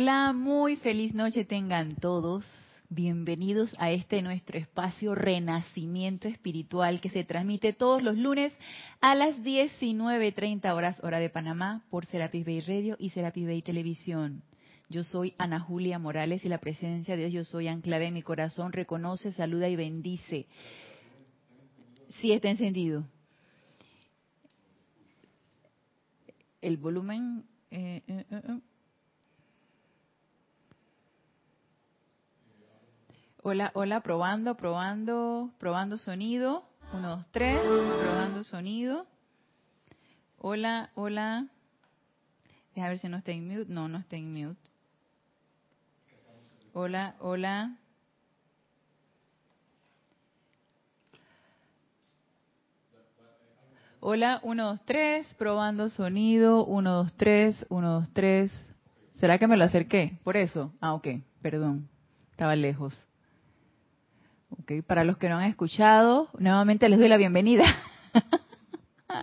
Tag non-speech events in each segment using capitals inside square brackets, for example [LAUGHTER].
Hola, muy feliz noche tengan todos. Bienvenidos a este nuestro espacio Renacimiento Espiritual que se transmite todos los lunes a las 19.30 horas hora de Panamá por Serapis Bay Radio y Serapis Bay Televisión. Yo soy Ana Julia Morales y la presencia de Dios, yo soy anclada en mi corazón, reconoce, saluda y bendice. Sí está encendido. El volumen... Eh, eh, eh, Hola, hola, probando, probando, probando sonido. Uno, dos, tres, probando sonido. Hola, hola. Deja ver si no está en mute. No, no está en mute. Hola, hola. Hola, uno, dos, tres, probando sonido, uno, dos, tres, uno, dos, tres. ¿Será que me lo acerqué? Por eso. Ah, ok, perdón, estaba lejos. Okay, para los que no han escuchado, nuevamente les doy la bienvenida [LAUGHS]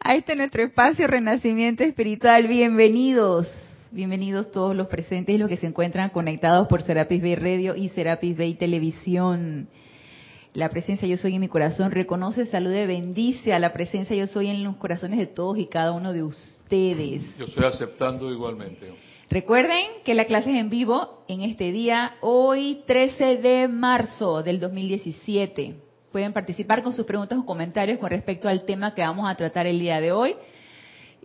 a este nuestro espacio Renacimiento Espiritual. Bienvenidos, bienvenidos todos los presentes y los que se encuentran conectados por Serapis Bay Radio y Serapis Bay Televisión. La presencia yo soy en mi corazón reconoce, salude, bendice a la presencia yo soy en los corazones de todos y cada uno de ustedes. Yo estoy aceptando igualmente. Recuerden que la clase es en vivo en este día, hoy 13 de marzo del 2017. Pueden participar con sus preguntas o comentarios con respecto al tema que vamos a tratar el día de hoy.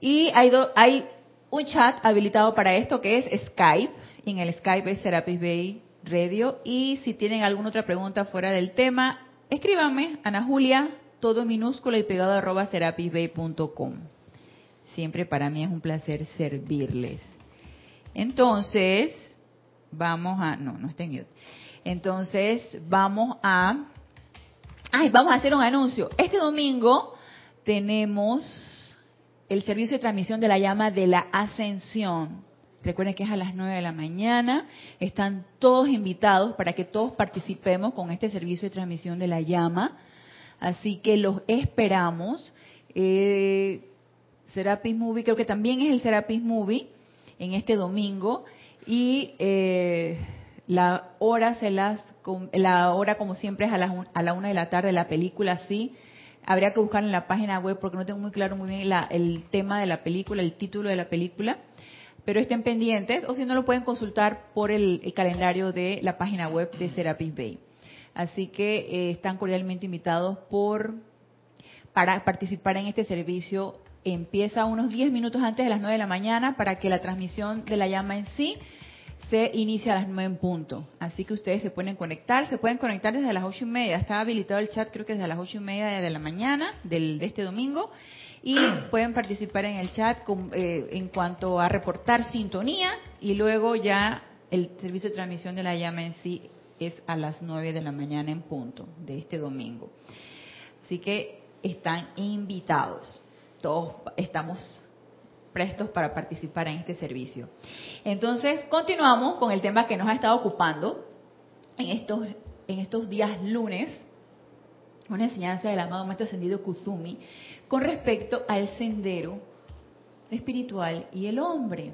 Y hay, hay un chat habilitado para esto que es Skype. En el Skype es Serapis Bay Radio. Y si tienen alguna otra pregunta fuera del tema, escríbanme, Ana Julia, todo minúsculo y pegado arroba serapisbay.com. Siempre para mí es un placer servirles. Entonces, vamos a, no, no está en mute. Entonces, vamos a, ay, vamos a hacer un anuncio. Este domingo tenemos el servicio de transmisión de la llama de la ascensión. Recuerden que es a las 9 de la mañana. Están todos invitados para que todos participemos con este servicio de transmisión de la llama. Así que los esperamos. Eh, Serapis Movie, creo que también es el Serapis Movie en este domingo y eh, la hora se las la hora como siempre es a, a la una de la tarde la película sí. Habría que buscar en la página web porque no tengo muy claro muy bien el tema de la película el título de la película pero estén pendientes o si no lo pueden consultar por el, calendario de la página web de Serapis Bay. Así que eh, están cordialmente invitados por para participar en este servicio empieza unos 10 minutos antes de las 9 de la mañana para que la transmisión de la llama en sí se inicie a las 9 en punto. Así que ustedes se pueden conectar, se pueden conectar desde las 8 y media. Está habilitado el chat creo que desde las 8 y media de la mañana del, de este domingo. Y [CLEARS THROAT] pueden participar en el chat eh, en cuanto a reportar sintonía y luego ya el servicio de transmisión de la llama en sí es a las 9 de la mañana en punto de este domingo. Así que están invitados todos estamos prestos para participar en este servicio. Entonces, continuamos con el tema que nos ha estado ocupando en estos, en estos días lunes, una enseñanza del amado Maestro Ascendido Kuzumi, con respecto al sendero espiritual y el hombre.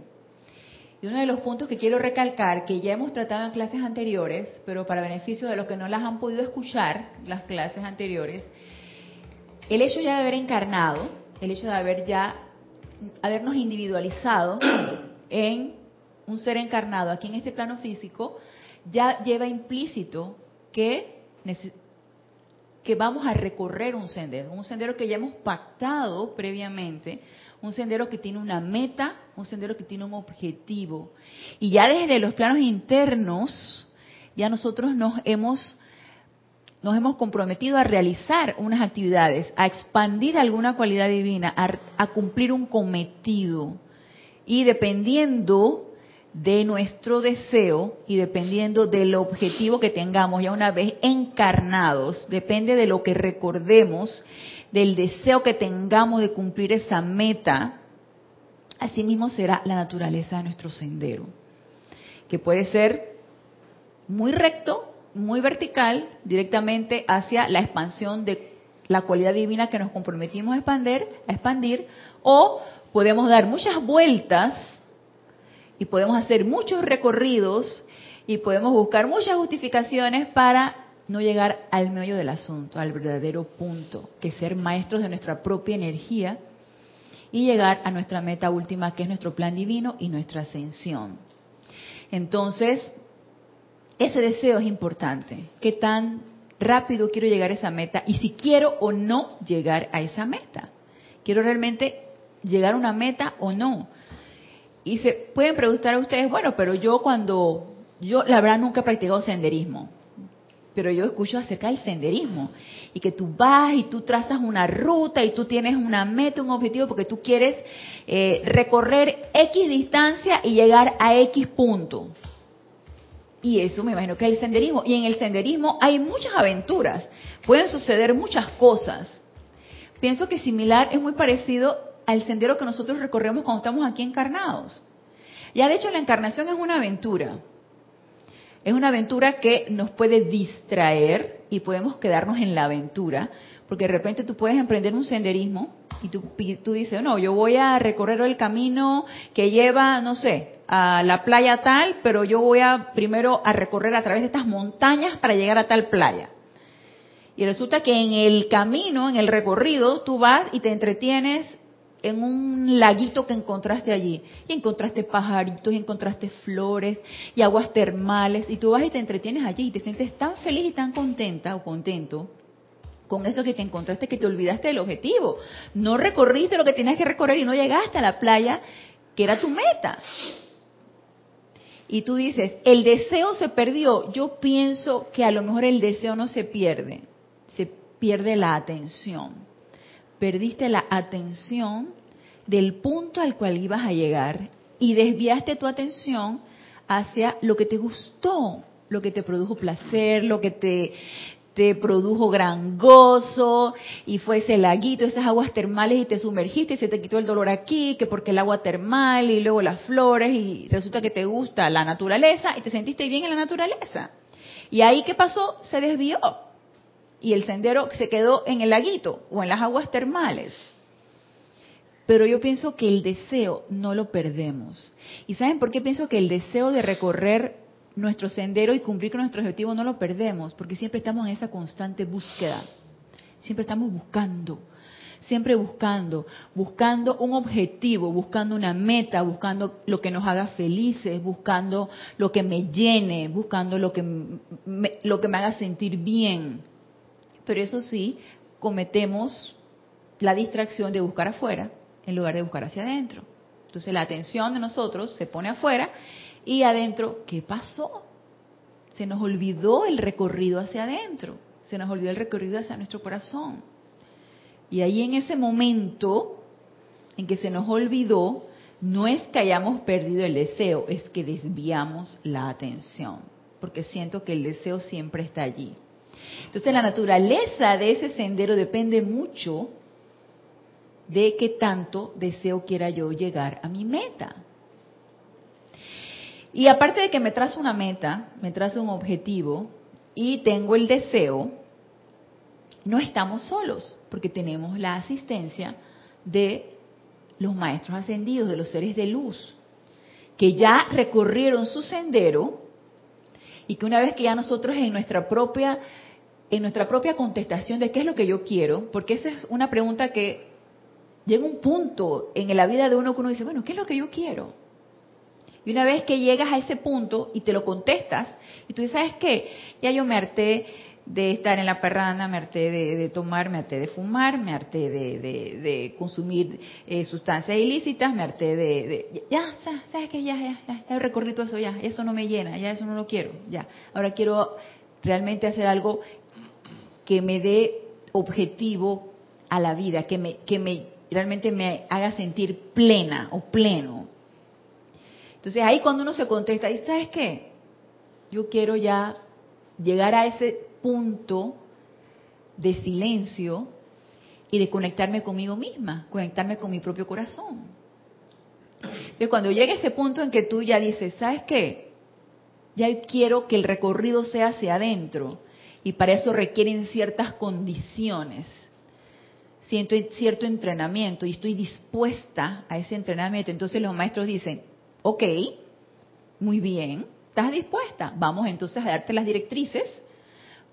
Y uno de los puntos que quiero recalcar, que ya hemos tratado en clases anteriores, pero para beneficio de los que no las han podido escuchar, las clases anteriores, el hecho ya de haber encarnado, el hecho de haber ya, habernos individualizado [COUGHS] en un ser encarnado aquí en este plano físico, ya lleva implícito que, que vamos a recorrer un sendero, un sendero que ya hemos pactado previamente, un sendero que tiene una meta, un sendero que tiene un objetivo. Y ya desde los planos internos, ya nosotros nos hemos nos hemos comprometido a realizar unas actividades, a expandir alguna cualidad divina, a, cumplir un cometido. Y dependiendo de nuestro deseo y dependiendo del objetivo que tengamos ya una vez encarnados, depende de lo que recordemos, del deseo que tengamos de cumplir esa meta, así mismo será la naturaleza de nuestro sendero, que puede ser muy recto muy vertical directamente hacia la expansión de la cualidad divina que nos comprometimos a expandir, a expandir o podemos dar muchas vueltas y podemos hacer muchos recorridos y podemos buscar muchas justificaciones para no llegar al medio del asunto, al verdadero punto, que ser maestros de nuestra propia energía y llegar a nuestra meta última, que es nuestro plan divino y nuestra ascensión. Entonces, ese deseo es importante. ¿Qué tan rápido quiero llegar a esa meta? Y si quiero o no llegar a esa meta. ¿Quiero realmente llegar a una meta o no? Y se pueden preguntar a ustedes, bueno, pero yo cuando, yo la verdad nunca he practicado senderismo pero yo escucho acerca del senderismo y que tú vas y tú trazas una ruta y tú tienes una meta, un objetivo porque tú quieres eh, recorrer X distancia y llegar a X punto. Y eso me imagino que es el senderismo. Y en el senderismo hay muchas aventuras, pueden suceder muchas cosas. Pienso que similar es muy parecido al sendero que nosotros recorremos cuando estamos aquí encarnados. Ya de hecho la encarnación es una aventura. Es una aventura que nos puede distraer y podemos quedarnos en la aventura, porque de repente tú puedes emprender un senderismo y tú, tú dices, no, yo voy a recorrer el camino que lleva, no sé, a la playa tal, pero yo voy a primero a recorrer a través de estas montañas para llegar a tal playa. Y resulta que en el camino, en el recorrido, tú vas y te entretienes en un laguito que encontraste allí. Y encontraste pajaritos, y encontraste flores, y aguas termales, y tú vas y te entretienes allí y te sientes tan feliz y tan contenta o contento con eso que te encontraste que te olvidaste del objetivo. No recorriste lo que tenías que recorrer y no llegaste a la playa que era tu meta. Y tú dices, el deseo se perdió. Yo pienso que a lo mejor el deseo no se pierde, se pierde la atención perdiste la atención del punto al cual ibas a llegar y desviaste tu atención hacia lo que te gustó, lo que te produjo placer, lo que te, te produjo gran gozo y fue ese laguito, esas aguas termales y te sumergiste y se te quitó el dolor aquí, que porque el agua termal y luego las flores y resulta que te gusta la naturaleza y te sentiste bien en la naturaleza. Y ahí qué pasó? Se desvió y el sendero se quedó en el laguito o en las aguas termales. Pero yo pienso que el deseo no lo perdemos. ¿Y saben por qué pienso que el deseo de recorrer nuestro sendero y cumplir con nuestro objetivo no lo perdemos? Porque siempre estamos en esa constante búsqueda. Siempre estamos buscando, siempre buscando, buscando un objetivo, buscando una meta, buscando lo que nos haga felices, buscando lo que me llene, buscando lo que me, lo que me haga sentir bien pero eso sí, cometemos la distracción de buscar afuera en lugar de buscar hacia adentro. Entonces la atención de nosotros se pone afuera y adentro, ¿qué pasó? Se nos olvidó el recorrido hacia adentro, se nos olvidó el recorrido hacia nuestro corazón. Y ahí en ese momento en que se nos olvidó, no es que hayamos perdido el deseo, es que desviamos la atención, porque siento que el deseo siempre está allí. Entonces la naturaleza de ese sendero depende mucho de qué tanto deseo quiera yo llegar a mi meta. Y aparte de que me trazo una meta, me trazo un objetivo y tengo el deseo, no estamos solos, porque tenemos la asistencia de los maestros ascendidos, de los seres de luz, que ya recorrieron su sendero y que una vez que ya nosotros en nuestra propia en nuestra propia contestación de qué es lo que yo quiero, porque esa es una pregunta que llega un punto en la vida de uno que uno dice, bueno, ¿qué es lo que yo quiero? Y una vez que llegas a ese punto y te lo contestas, y tú dices, ¿sabes qué? Ya yo me harté de estar en la perrana, me harté de, tomar, me harté de fumar, me harté de, consumir eh, sustancias ilícitas, me harté de... ya, ¿sabes qué? Ya, ya, ya, ya recorrí todo eso, ya, eso no me llena, ya eso no lo quiero, ya. Ahora quiero realmente hacer algo que me dé objetivo a la vida, que me, que me realmente me haga sentir plena o pleno. Entonces ahí cuando uno se contesta, sabes qué, yo quiero ya llegar a ese punto de silencio y de conectarme conmigo misma, conectarme con mi propio corazón. Entonces cuando llegue ese punto en que tú ya dices, ¿sabes qué? Ya quiero que el recorrido sea hacia adentro y para eso requieren ciertas condiciones, siento cierto entrenamiento y estoy dispuesta a ese entrenamiento. Entonces los maestros dicen, ok, Muy bien, ¿estás dispuesta? Vamos entonces a darte las directrices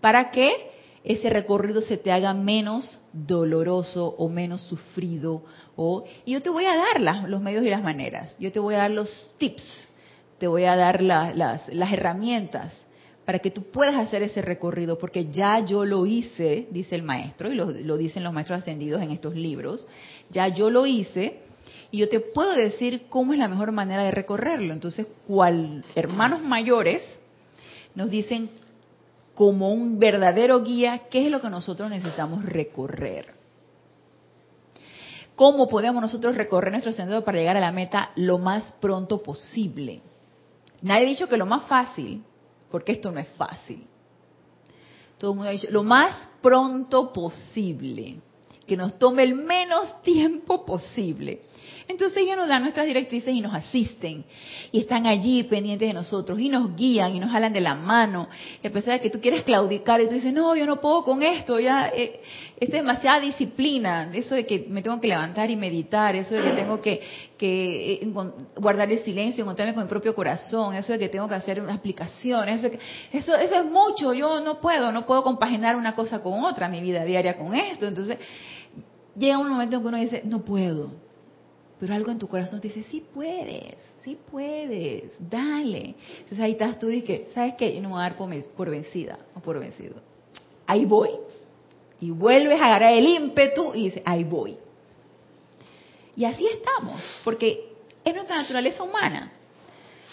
para que ese recorrido se te haga menos doloroso o menos sufrido. O, y yo te voy a dar los medios y las maneras, yo te voy a dar los tips, te voy a dar las, herramientas para que tú puedas hacer ese recorrido, porque ya yo lo hice, dice el maestro, y lo, dicen los maestros ascendidos en estos libros, ya yo lo hice, y yo te puedo decir cómo es la mejor manera de recorrerlo. Entonces, cual hermanos mayores nos dicen como un verdadero guía qué es lo que nosotros necesitamos recorrer. ¿Cómo podemos nosotros recorrer nuestro sendero para llegar a la meta lo más pronto posible? Nadie ha dicho que lo más fácil, porque esto no es fácil. Todo el mundo ha dicho lo más pronto posible, que nos tome el menos tiempo posible. Entonces ellos nos dan nuestras directrices y nos asisten. Y están allí pendientes de nosotros y nos guían y nos jalan de la mano. A pesar de que tú quieres claudicar y tú dices, no, yo no puedo con esto, ya eh, es demasiada disciplina. Eso de que me tengo que levantar y meditar, eso de que tengo que, que eh, guardar el silencio, encontrarme con mi propio corazón, eso de que tengo que hacer una explicación, eso, eso, eso es mucho, yo no puedo, no puedo compaginar una cosa con otra, mi vida diaria con esto. Entonces llega un momento en que uno dice, no puedo pero algo en tu corazón te dice, sí puedes, sí puedes, dale. Entonces ahí estás tú y dices, ¿sabes qué? Yo no me voy a dar por, vencida o por vencido. Ahí voy. Y vuelves a agarrar el ímpetu y dices, ahí voy. Y así estamos, porque es nuestra naturaleza humana.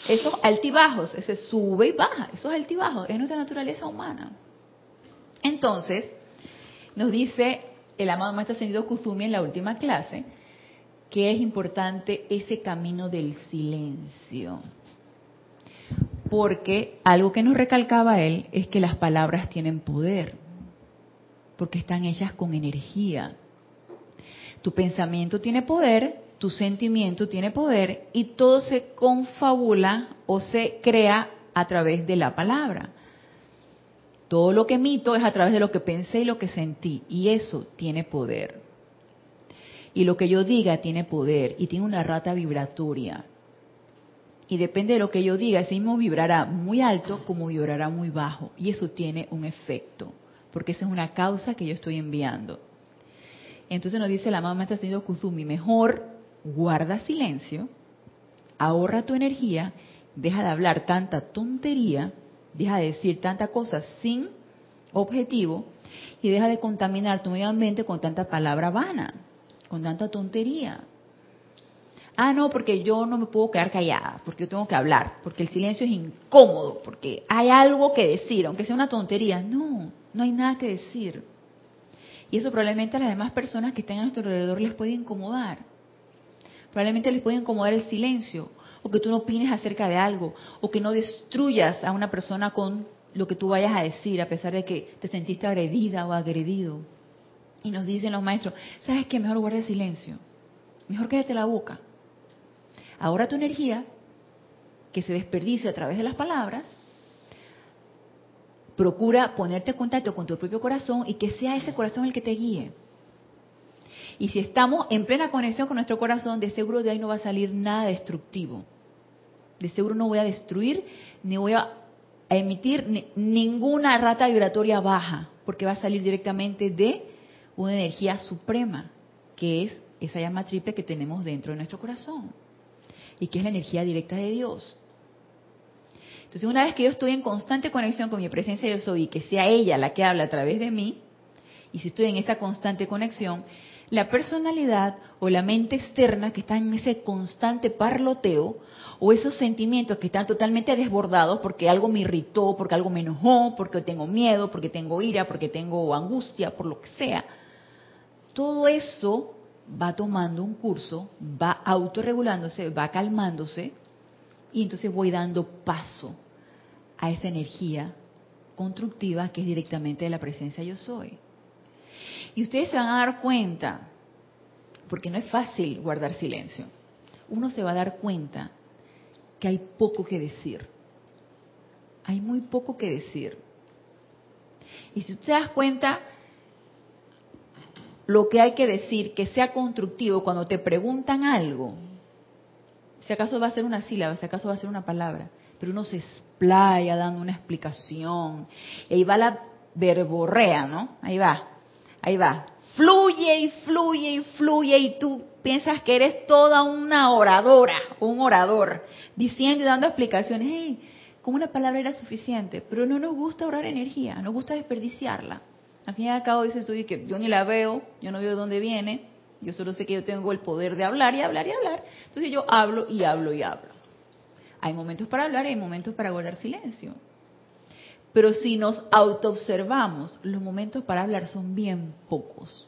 Esos altibajos, ese sube y baja, esos altibajos, es nuestra naturaleza humana. Entonces, nos dice el amado Maestro Ascendido Kuzumi en la última clase, que es importante ese camino del silencio. Porque algo que nos recalcaba él es que las palabras tienen poder, porque están hechas con energía. Tu pensamiento tiene poder, tu sentimiento tiene poder y todo se confabula o se crea a través de la palabra. Todo lo que emito es a través de lo que pensé y lo que sentí y eso tiene poder. Y lo que yo diga tiene poder y tiene una rata vibratoria. Y depende de lo que yo diga, ese mismo vibrará muy alto como vibrará muy bajo. Y eso tiene un efecto, porque esa es una causa que yo estoy enviando. Entonces nos dice la mamá está haciendo Kuzumi, mejor guarda silencio, ahorra tu energía, deja de hablar tanta tontería, deja de decir tanta cosa sin objetivo y deja de contaminar tu medio ambiente con tanta palabra vana con tanta tontería. Ah, no, porque yo no me puedo quedar callada, porque yo tengo que hablar, porque el silencio es incómodo, porque hay algo que decir, aunque sea una tontería. No, no hay nada que decir. Y eso probablemente a las demás personas que estén a nuestro alrededor les puede incomodar. Probablemente les puede incomodar el silencio, o que tú no opines acerca de algo, o que no destruyas a una persona con lo que tú vayas a decir, a pesar de que te sentiste agredida o agredido. Y nos dicen los maestros, ¿sabes qué? Mejor guarda silencio. Mejor quédate la boca. Ahora tu energía, que se desperdicia a través de las palabras, procura ponerte en contacto con tu propio corazón y que sea ese corazón el que te guíe. Y si estamos en plena conexión con nuestro corazón, de seguro de ahí no va a salir nada destructivo. De seguro no voy a destruir ni voy a emitir ninguna rata vibratoria baja, porque va a salir directamente de una energía suprema, que es esa llama triple que tenemos dentro de nuestro corazón y que es la energía directa de Dios. Entonces, una vez que yo estoy en constante conexión con mi presencia yo soy y que sea ella la que habla a través de mí, y si estoy en esa constante conexión, la personalidad o la mente externa que está en ese constante parloteo o esos sentimientos que están totalmente desbordados porque algo me irritó, porque algo me enojó, porque tengo miedo, porque tengo ira, porque tengo angustia, por lo que sea, todo eso va tomando un curso, va autorregulándose, va calmándose y entonces voy dando paso a esa energía constructiva que es directamente de la presencia yo soy. Y ustedes se van a dar cuenta, porque no es fácil guardar silencio, uno se va a dar cuenta que hay poco que decir. Hay muy poco que decir. Y si usted se das cuenta, lo que hay que decir, que sea constructivo cuando te preguntan algo, si acaso va a ser una sílaba, si acaso va a ser una palabra, pero uno se explaya dando una explicación. Y ahí va la verborrea, ¿no? Ahí va, ahí va. Fluye y fluye y fluye y tú piensas que eres toda una oradora, un orador, diciendo y dando explicaciones. Hey, con una palabra era suficiente, pero no nos gusta ahorrar energía, nos gusta desperdiciarla. Al fin y al cabo dices tú que yo ni la veo, yo no veo de dónde viene, yo solo sé que yo tengo el poder de hablar y hablar y hablar. Entonces yo hablo y hablo y hablo. Hay momentos para hablar y hay momentos para guardar silencio. Pero si nos autoobservamos, los momentos para hablar son bien pocos.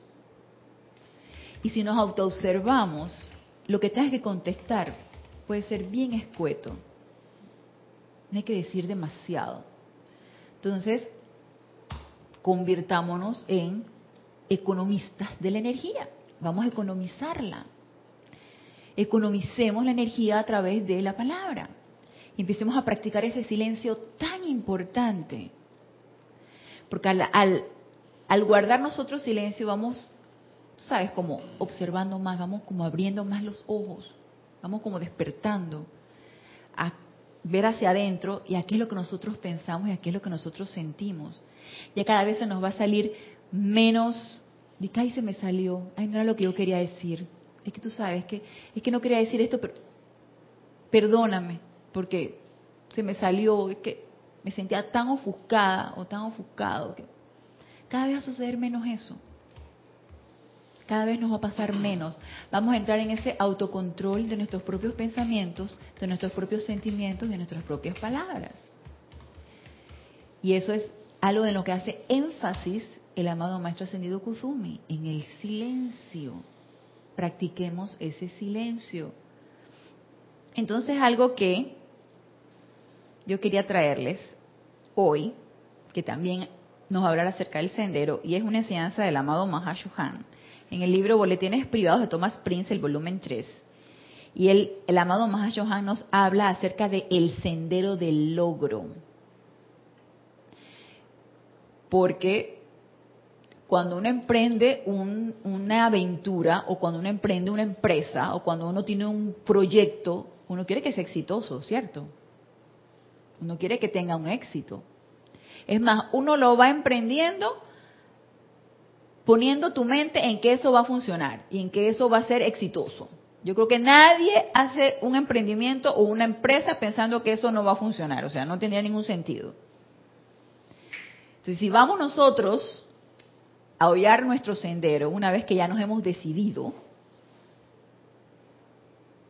Y si nos autoobservamos, lo que tengas que contestar puede ser bien escueto. No hay que decir demasiado. Entonces, convirtámonos en economistas de la energía. Vamos a economizarla. Economicemos la energía a través de la palabra. Y empecemos a practicar ese silencio tan importante. Porque al, al, guardar nosotros silencio vamos, sabes, como observando más, vamos como abriendo más los ojos, vamos como despertando a ver hacia adentro y a qué es lo que nosotros pensamos y a qué es lo que nosotros sentimos. Ya cada vez se nos va a salir menos, de que ay se me salió, ay no era lo que yo quería decir. Es que tú sabes que es que no quería decir esto, pero perdóname, porque se me salió, es que me sentía tan ofuscada o tan ofuscado que cada vez va a suceder menos eso. Cada vez nos va a pasar menos. Vamos a entrar en ese autocontrol de nuestros propios pensamientos, de nuestros propios sentimientos, de nuestras propias palabras. Y eso es algo de lo que hace énfasis el amado Maestro Ascendido Kuzumi, en el silencio. Practiquemos ese silencio. Entonces, algo que yo quería traerles hoy, que también nos hablará acerca del sendero, y es una enseñanza del amado Mahashohan, en el libro Boletines Privados de Thomas Prince, el volumen 3. Y el, el amado Mahashohan nos habla acerca del el sendero del logro. Porque cuando uno emprende una aventura o cuando uno emprende una empresa o cuando uno tiene un proyecto, uno quiere que sea exitoso, ¿cierto? Uno quiere que tenga un éxito. Es más, uno lo va emprendiendo poniendo tu mente en que eso va a funcionar y en que eso va a ser exitoso. Yo creo que nadie hace un emprendimiento o una empresa pensando que eso no va a funcionar, o sea, no tendría ningún sentido. Entonces, si vamos nosotros a hollar nuestro sendero, una vez que ya nos hemos decidido,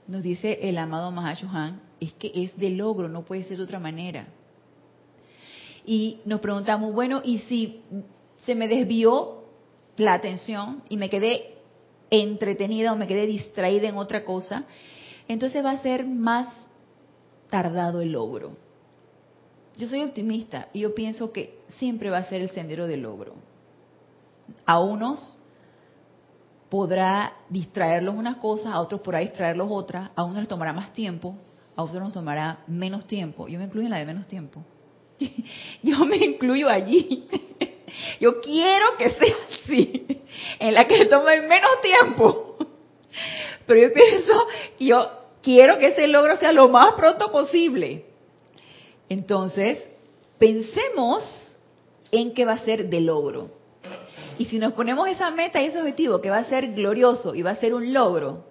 nos dice el amado Mahashohan, es que es de logro, no puede ser de otra manera. Y nos preguntamos, bueno, ¿y si se me desvió la atención y me quedé entretenida o me quedé distraída en otra cosa, entonces va a ser más tardado el logro. Yo soy optimista y yo pienso que siempre va a ser el sendero del logro. A unos podrá distraerlos unas cosas, a otros podrá distraerlos otras, a unos les tomará más tiempo, a otros nos tomará menos tiempo. Yo me incluyo en la de menos tiempo. [LAUGHS] Yo me incluyo allí. Yo quiero que sea así, en la que tome menos tiempo. Pero yo pienso, yo quiero que ese logro sea lo más pronto posible. Entonces, pensemos en qué va a ser de logro. Y si nos ponemos esa meta y ese objetivo que va a ser glorioso y va a ser un logro,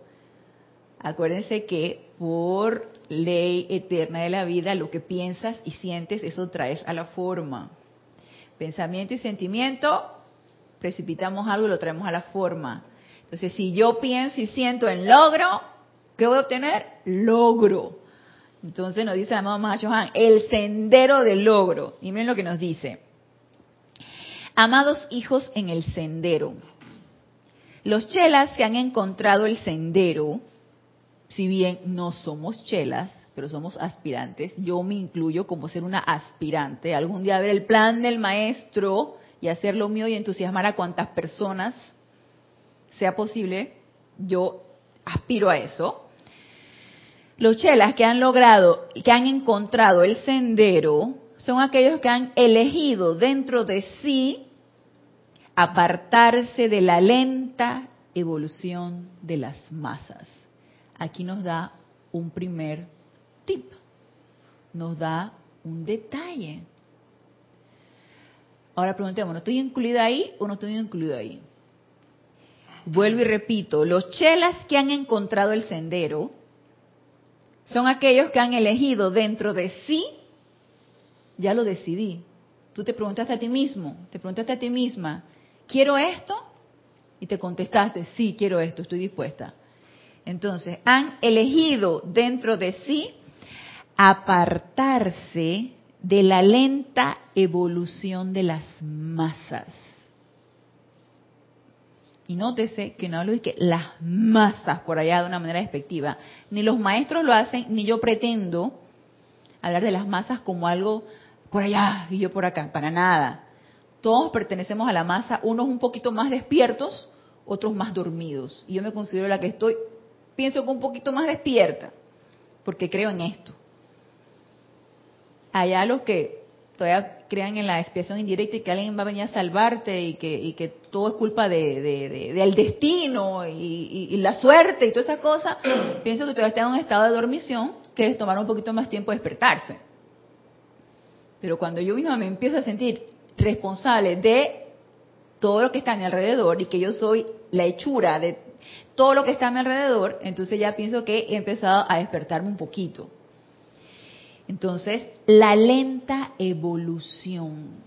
acuérdense que por ley eterna de la vida, lo que piensas y sientes, eso traes a la forma. Pensamiento y sentimiento, precipitamos algo y lo traemos a la forma. Entonces, si yo pienso y siento en logro, ¿qué voy a obtener? Logro. Entonces nos dice la mamá Johan, el sendero del logro. Y miren lo que nos dice. Amados hijos en el sendero. Los chelas que han encontrado el sendero, si bien no somos chelas, pero somos aspirantes, yo me incluyo como ser una aspirante, algún día ver el plan del maestro y hacer lo mío y entusiasmar a cuantas personas sea posible, yo aspiro a eso. Los chelas que han logrado, que han encontrado el sendero, son aquellos que han elegido dentro de sí apartarse de la lenta evolución de las masas. Aquí nos da un primer nos da un detalle. Ahora preguntemos, ¿no estoy incluida ahí o no estoy incluida ahí? Vuelvo y repito, los chelas que han encontrado el sendero son aquellos que han elegido dentro de sí, ya lo decidí. Tú te preguntaste a ti mismo, te preguntaste a ti misma, ¿quiero esto? Y te contestaste, sí, quiero esto, estoy dispuesta. Entonces, han elegido dentro de sí apartarse de la lenta evolución de las masas. Y nótese que no hablo de que las masas por allá de una manera despectiva. Ni los maestros lo hacen, ni yo pretendo hablar de las masas como algo por allá y yo por acá, para nada. Todos pertenecemos a la masa, unos un poquito más despiertos, otros más dormidos. Y yo me considero la que estoy, pienso que un poquito más despierta, porque creo en esto. Allá los que todavía crean en la expiación indirecta y que alguien va a venir a salvarte y que, todo es culpa de, del destino y, la suerte y toda esa cosa, [CLEARS THROAT] pienso que todavía están en un estado de dormición que les tomará un poquito más tiempo despertarse. Pero cuando yo misma me empiezo a sentir responsable de todo lo que está a mi alrededor y que yo soy la hechura de todo lo que está a mi alrededor, entonces ya pienso que he empezado a despertarme un poquito. Entonces, la lenta evolución.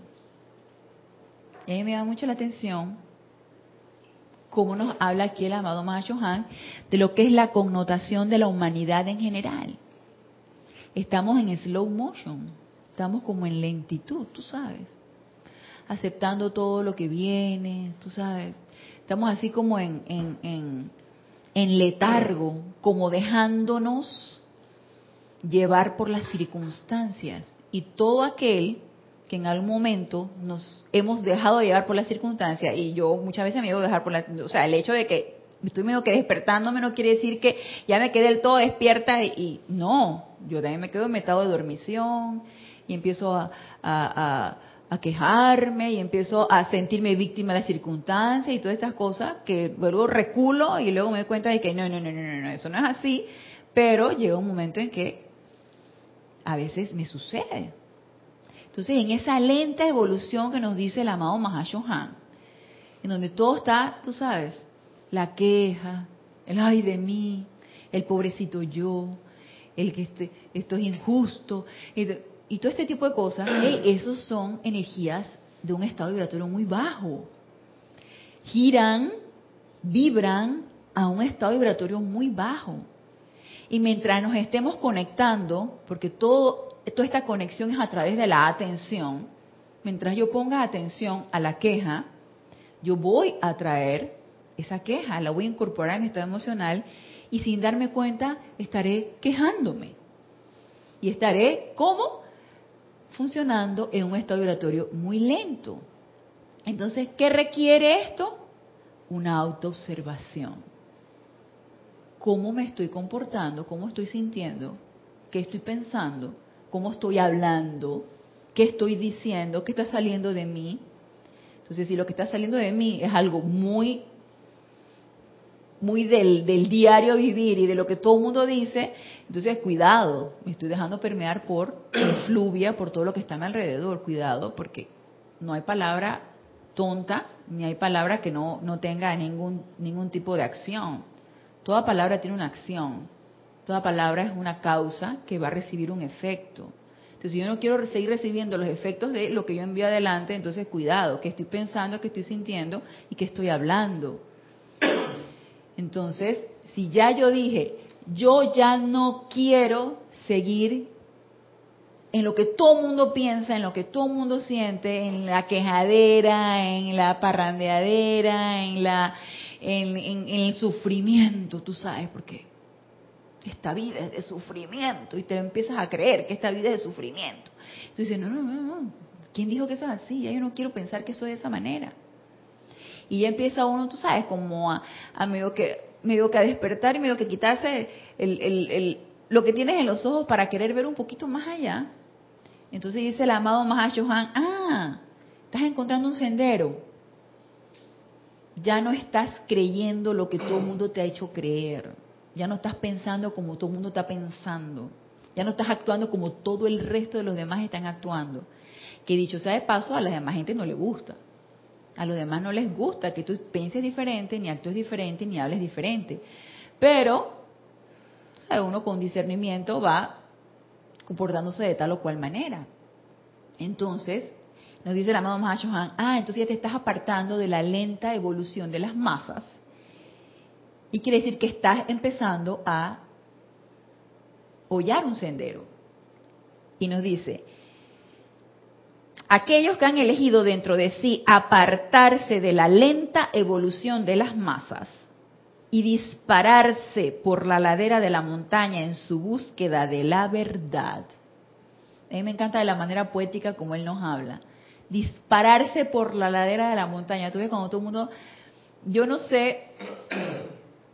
Y a mí me da mucho la atención cómo nos habla aquí el amado Mahashohan de lo que es la connotación de la humanidad en general. Estamos en slow motion, estamos como en lentitud, tú sabes, aceptando todo lo que viene, tú sabes, estamos así como en, en, en letargo, como dejándonos llevar por las circunstancias. Y todo aquel que en algún momento nos hemos dejado llevar por las circunstancias, y yo muchas veces me a dejar por la, o sea, el hecho de que estoy medio que despertándome no quiere decir que ya me quedé del todo despierta y, no, yo también me quedo en estado de dormición y empiezo a, a, a, quejarme y empiezo a sentirme víctima de las circunstancias y todas estas cosas que luego reculo y luego me doy cuenta de que no, no, no, no, no, eso no es así, pero llega un momento en que a veces me sucede. Entonces, en esa lenta evolución que nos dice el amado Mahashohan, en donde todo está, tú sabes, la queja, el ay de mí, el pobrecito yo, el que este, esto es injusto, y, todo este tipo de cosas, [CLEARS THROAT] esos son energías de un estado vibratorio muy bajo. Giran, vibran a un estado vibratorio muy bajo. Y mientras nos estemos conectando, porque todo, toda esta conexión es a través de la atención, mientras yo ponga atención a la queja, yo voy a traer esa queja, la voy a incorporar en mi estado emocional y sin darme cuenta estaré quejándome. Y estaré, ¿cómo? Funcionando en un estado vibratorio muy lento. Entonces, ¿qué requiere esto? Una autoobservación cómo me estoy comportando, cómo estoy sintiendo, qué estoy pensando, cómo estoy hablando, qué estoy diciendo, qué está saliendo de mí. Entonces, si lo que está saliendo de mí es algo muy muy del, del diario vivir y de lo que todo el mundo dice, entonces cuidado, me estoy dejando permear por fluvia, por todo lo que está a mi alrededor, cuidado, porque no hay palabra tonta, ni hay palabra que no, no tenga ningún, ningún tipo de acción. Toda palabra tiene una acción. Toda palabra es una causa que va a recibir un efecto. Entonces, si yo no quiero seguir recibiendo los efectos de lo que yo envío adelante, entonces cuidado, que estoy pensando, que estoy sintiendo y que estoy hablando. Entonces, si ya yo dije, yo ya no quiero seguir en lo que todo el mundo piensa, en lo que todo el mundo siente, en la quejadera, en la parrandeadera, en la en, el sufrimiento, tú sabes, porque esta vida es de sufrimiento y te empiezas a creer que esta vida es de sufrimiento. Tú dices, no, no, no, no, ¿quién dijo que eso es así? Ya yo no quiero pensar que eso es de esa manera. Y ya empieza uno, tú sabes, como a, medio, que, medio que a despertar y medio que quitarse el, lo que tienes en los ojos para querer ver un poquito más allá. Entonces dice el amado Mahashohan, ah, estás encontrando un sendero ya no estás creyendo lo que todo el mundo te ha hecho creer. Ya no estás pensando como todo el mundo está pensando. Ya no estás actuando como todo el resto de los demás están actuando. Que dicho sea de paso, a la demás gente no le gusta. A los demás no les gusta que tú pienses diferente, ni actúes diferente, ni hables diferente. Pero, uno con discernimiento va comportándose de tal o cual manera. Entonces, nos dice la amado Mahashohan, ah, entonces ya te estás apartando de la lenta evolución de las masas. Y quiere decir que estás empezando a hollar un sendero. Y nos dice, aquellos que han elegido dentro de sí apartarse de la lenta evolución de las masas y dispararse por la ladera de la montaña en su búsqueda de la verdad. A mí me encanta de la manera poética como él nos habla. Dispararse por la ladera de la montaña. Tú ves cuando todo el mundo, yo no sé,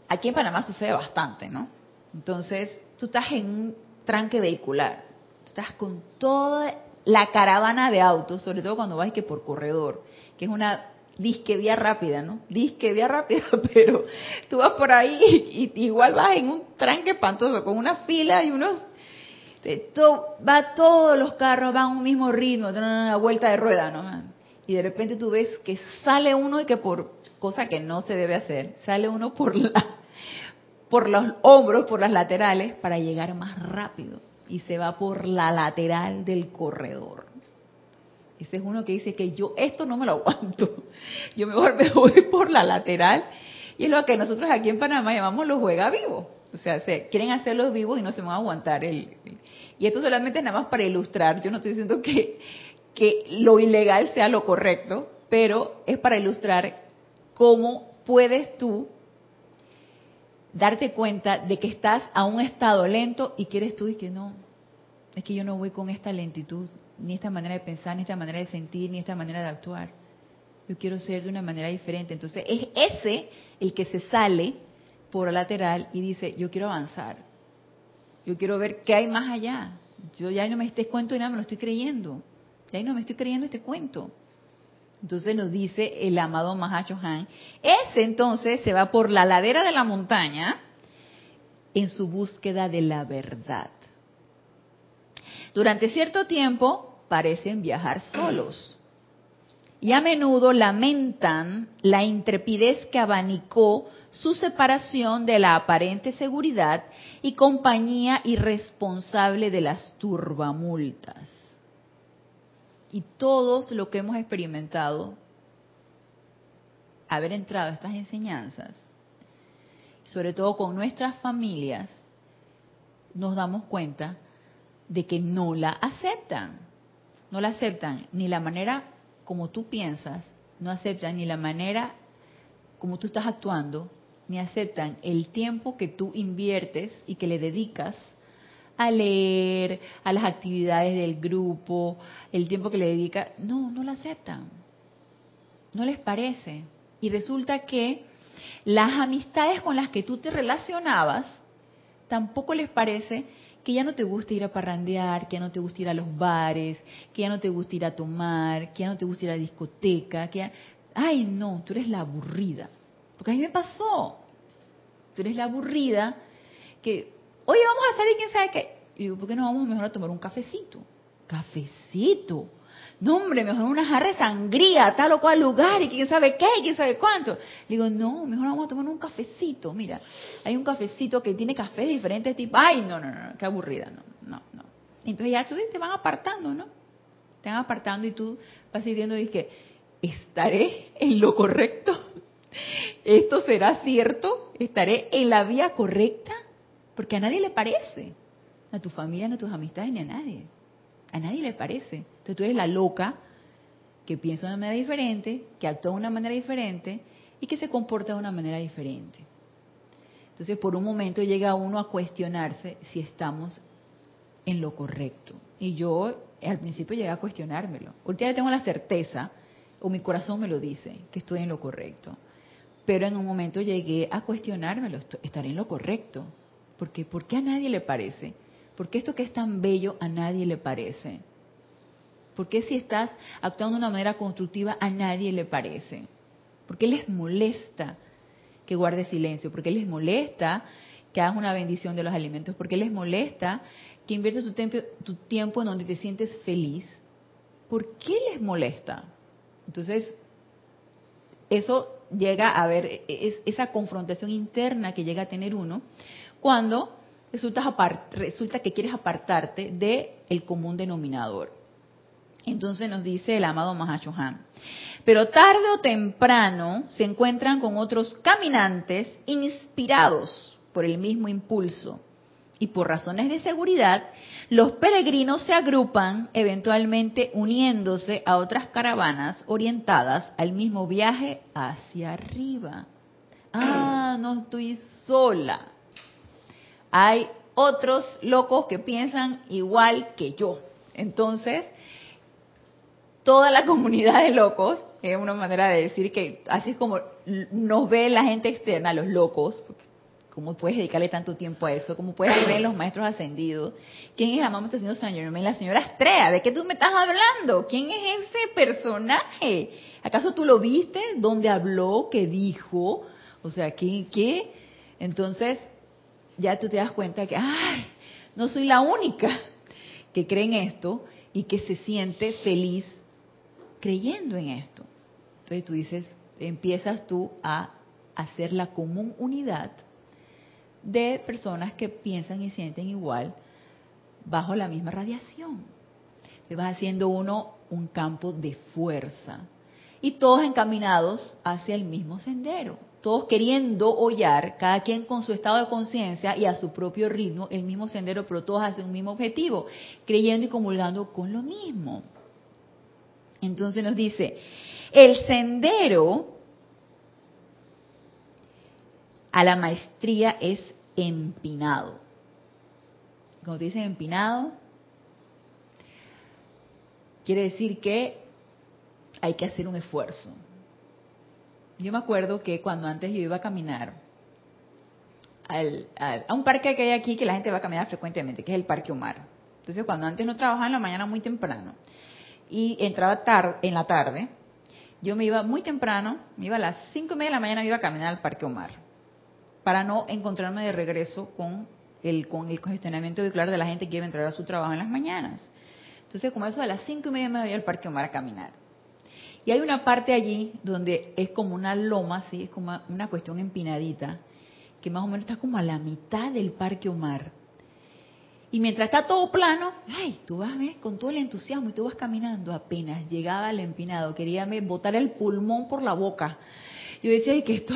aquí en Panamá sucede bastante, ¿no? Entonces, tú estás en un tranque vehicular, tú estás con toda la caravana de autos, sobre todo cuando vas que por corredor, que es una disque vía rápida, ¿no? Disque vía rápida, [LAUGHS] pero tú vas por ahí y, igual vas en un tranque espantoso, con una fila y unos... va todos los carros, van a un mismo ritmo, una vuelta de rueda, ¿no? Y de repente tú ves que sale uno y que por cosa que no se debe hacer, sale uno por la por los hombros, por las laterales, para llegar más rápido. Y se va por la lateral del corredor. Ese es uno que dice que yo esto no me lo aguanto. Yo mejor me voy por la lateral. Y es lo que nosotros aquí en Panamá llamamos los juega vivos. O sea, se quieren hacerlos vivos y no se van a aguantar. El, y esto solamente es nada más para ilustrar. Yo no estoy diciendo que, que lo ilegal sea lo correcto, pero es para ilustrar cómo puedes tú darte cuenta de que estás a un estado lento y quieres tú y que no, es que yo no voy con esta lentitud, ni esta manera de pensar, ni esta manera de sentir, ni esta manera de actuar. Yo quiero ser de una manera diferente. Entonces es ese el que se sale por lateral y dice, yo quiero avanzar. Yo quiero ver qué hay más allá. Yo ya no me estés cuento y nada me lo estoy creyendo. Ya no me estoy creyendo este cuento. Entonces nos dice el amado Mahacho Han, ese entonces se va por la ladera de la montaña en su búsqueda de la verdad. Durante cierto tiempo parecen viajar solos y a menudo lamentan la intrepidez que abanicó su separación de la aparente seguridad y compañía irresponsable de las turbamultas. Y todos lo que hemos experimentado, haber entrado a estas enseñanzas, sobre todo con nuestras familias, nos damos cuenta de que no la aceptan. No la aceptan ni la manera como tú piensas, no aceptan ni la manera como tú estás actuando, ni aceptan el tiempo que tú inviertes y que le dedicas a leer, a las actividades del grupo, el tiempo que le dedica, no, no la aceptan. No les parece. Y resulta que las amistades con las que tú te relacionabas, tampoco les parece que ya no te gusta ir a parrandear, que ya no te gusta ir a los bares, que ya no te gusta ir a tomar, que ya no te gusta ir a la discoteca, que ay no, tú eres la aburrida. Porque a mí me pasó. Tú eres la aburrida que oye, vamos a salir, quién sabe qué. Y digo, ¿por qué no vamos mejor a tomar un cafecito? Cafecito. No, hombre, mejor una jarra de sangría, tal o cual lugar, y quién sabe qué, y quién sabe cuánto. Le digo, no, mejor vamos a tomar un cafecito. Mira, hay un cafecito que tiene café de diferentes tipos. Ay, no, no, no, qué aburrida, no, no, no. Entonces ya tú te van apartando, ¿no? Te van apartando y tú vas diciendo, que ¿estaré en lo correcto? ¿Esto será cierto? ¿Estaré en la vía correcta? Porque a nadie le parece. A tu familia, a tus amistades, ni a nadie. A nadie le parece. Entonces tú eres la loca que piensa de una manera diferente, que actúa de una manera diferente y que se comporta de una manera diferente. Entonces por un momento llega uno a cuestionarse si estamos en lo correcto. Y yo al principio llegué a cuestionármelo. Ahorita ya tengo la certeza, o mi corazón me lo dice, que estoy en lo correcto. Pero en un momento llegué a cuestionármelo, estaré en lo correcto. Porque ¿por qué a nadie le parece? Porque esto que es tan bello a nadie le parece. ¿Por qué si estás actuando de una manera constructiva a nadie le parece? ¿Por qué les molesta que guarde silencio? ¿Por qué les molesta que hagas una bendición de los alimentos? ¿Por qué les molesta que inviertas tu, tu tiempo en donde te sientes feliz? ¿Por qué les molesta? Entonces, eso llega a ver esa confrontación interna que llega a tener uno cuando resulta, resulta que quieres apartarte del el común denominador. Entonces nos dice el amado Mahashohan. Pero tarde o temprano se encuentran con otros caminantes inspirados por el mismo impulso. Y por razones de seguridad, los peregrinos se agrupan, eventualmente uniéndose a otras caravanas orientadas al mismo viaje hacia arriba. Ah, no estoy sola. Hay otros locos que piensan igual que yo. Entonces, toda la [LAUGHS] comunidad de locos, es una manera de decir que así es como nos ve la gente externa, los locos, ¿cómo puedes dedicarle tanto tiempo a eso? ¿Cómo puedes ver los maestros ascendidos? ¿Quién es la mamá señor San Germain? La señora Estrella, ¿de qué tú me estás hablando? ¿Quién es ese personaje? ¿Acaso tú lo viste? ¿Dónde habló? ¿Qué dijo? O sea, ¿qué? qué? Entonces, ya tú te das cuenta que, ay, no soy la única que cree en esto y que se siente feliz creyendo en esto. Entonces tú dices, empiezas tú a hacer la común unidad de personas que piensan y sienten igual bajo la misma radiación. Te vas haciendo uno un campo de fuerza y todos encaminados hacia el mismo sendero, todos queriendo hollar, cada quien con su estado de conciencia y a su propio ritmo, el mismo sendero, pero todos hacia un mismo objetivo, creyendo y comulgando con lo mismo. Entonces nos dice, el sendero a la maestría es empinado. Cuando te dicen empinado, quiere decir que hay que hacer un esfuerzo. Yo me acuerdo que cuando antes yo iba a caminar a un parque que hay aquí que la gente va a caminar frecuentemente, que es el Parque Omar. Entonces, cuando antes no trabajaba en la mañana muy temprano y entraba en la tarde, yo me iba muy temprano, me iba a las cinco y media de la mañana, iba a caminar al Parque Omar, para no encontrarme de regreso con el, con el congestionamiento vehicular de la gente que iba a entrar a su trabajo en las mañanas. Entonces, como eso a las cinco y media me voy al Parque Omar a caminar. Y hay una parte allí donde es como una loma, ¿sí? es como una cuestión empinadita, que más o menos está como a la mitad del Parque Omar. Y mientras está todo plano, ay, tú vas ¿ves? con todo el entusiasmo y tú vas caminando. Apenas llegaba al empinado, quería botar el pulmón por la boca. Yo decía, ay, que esto,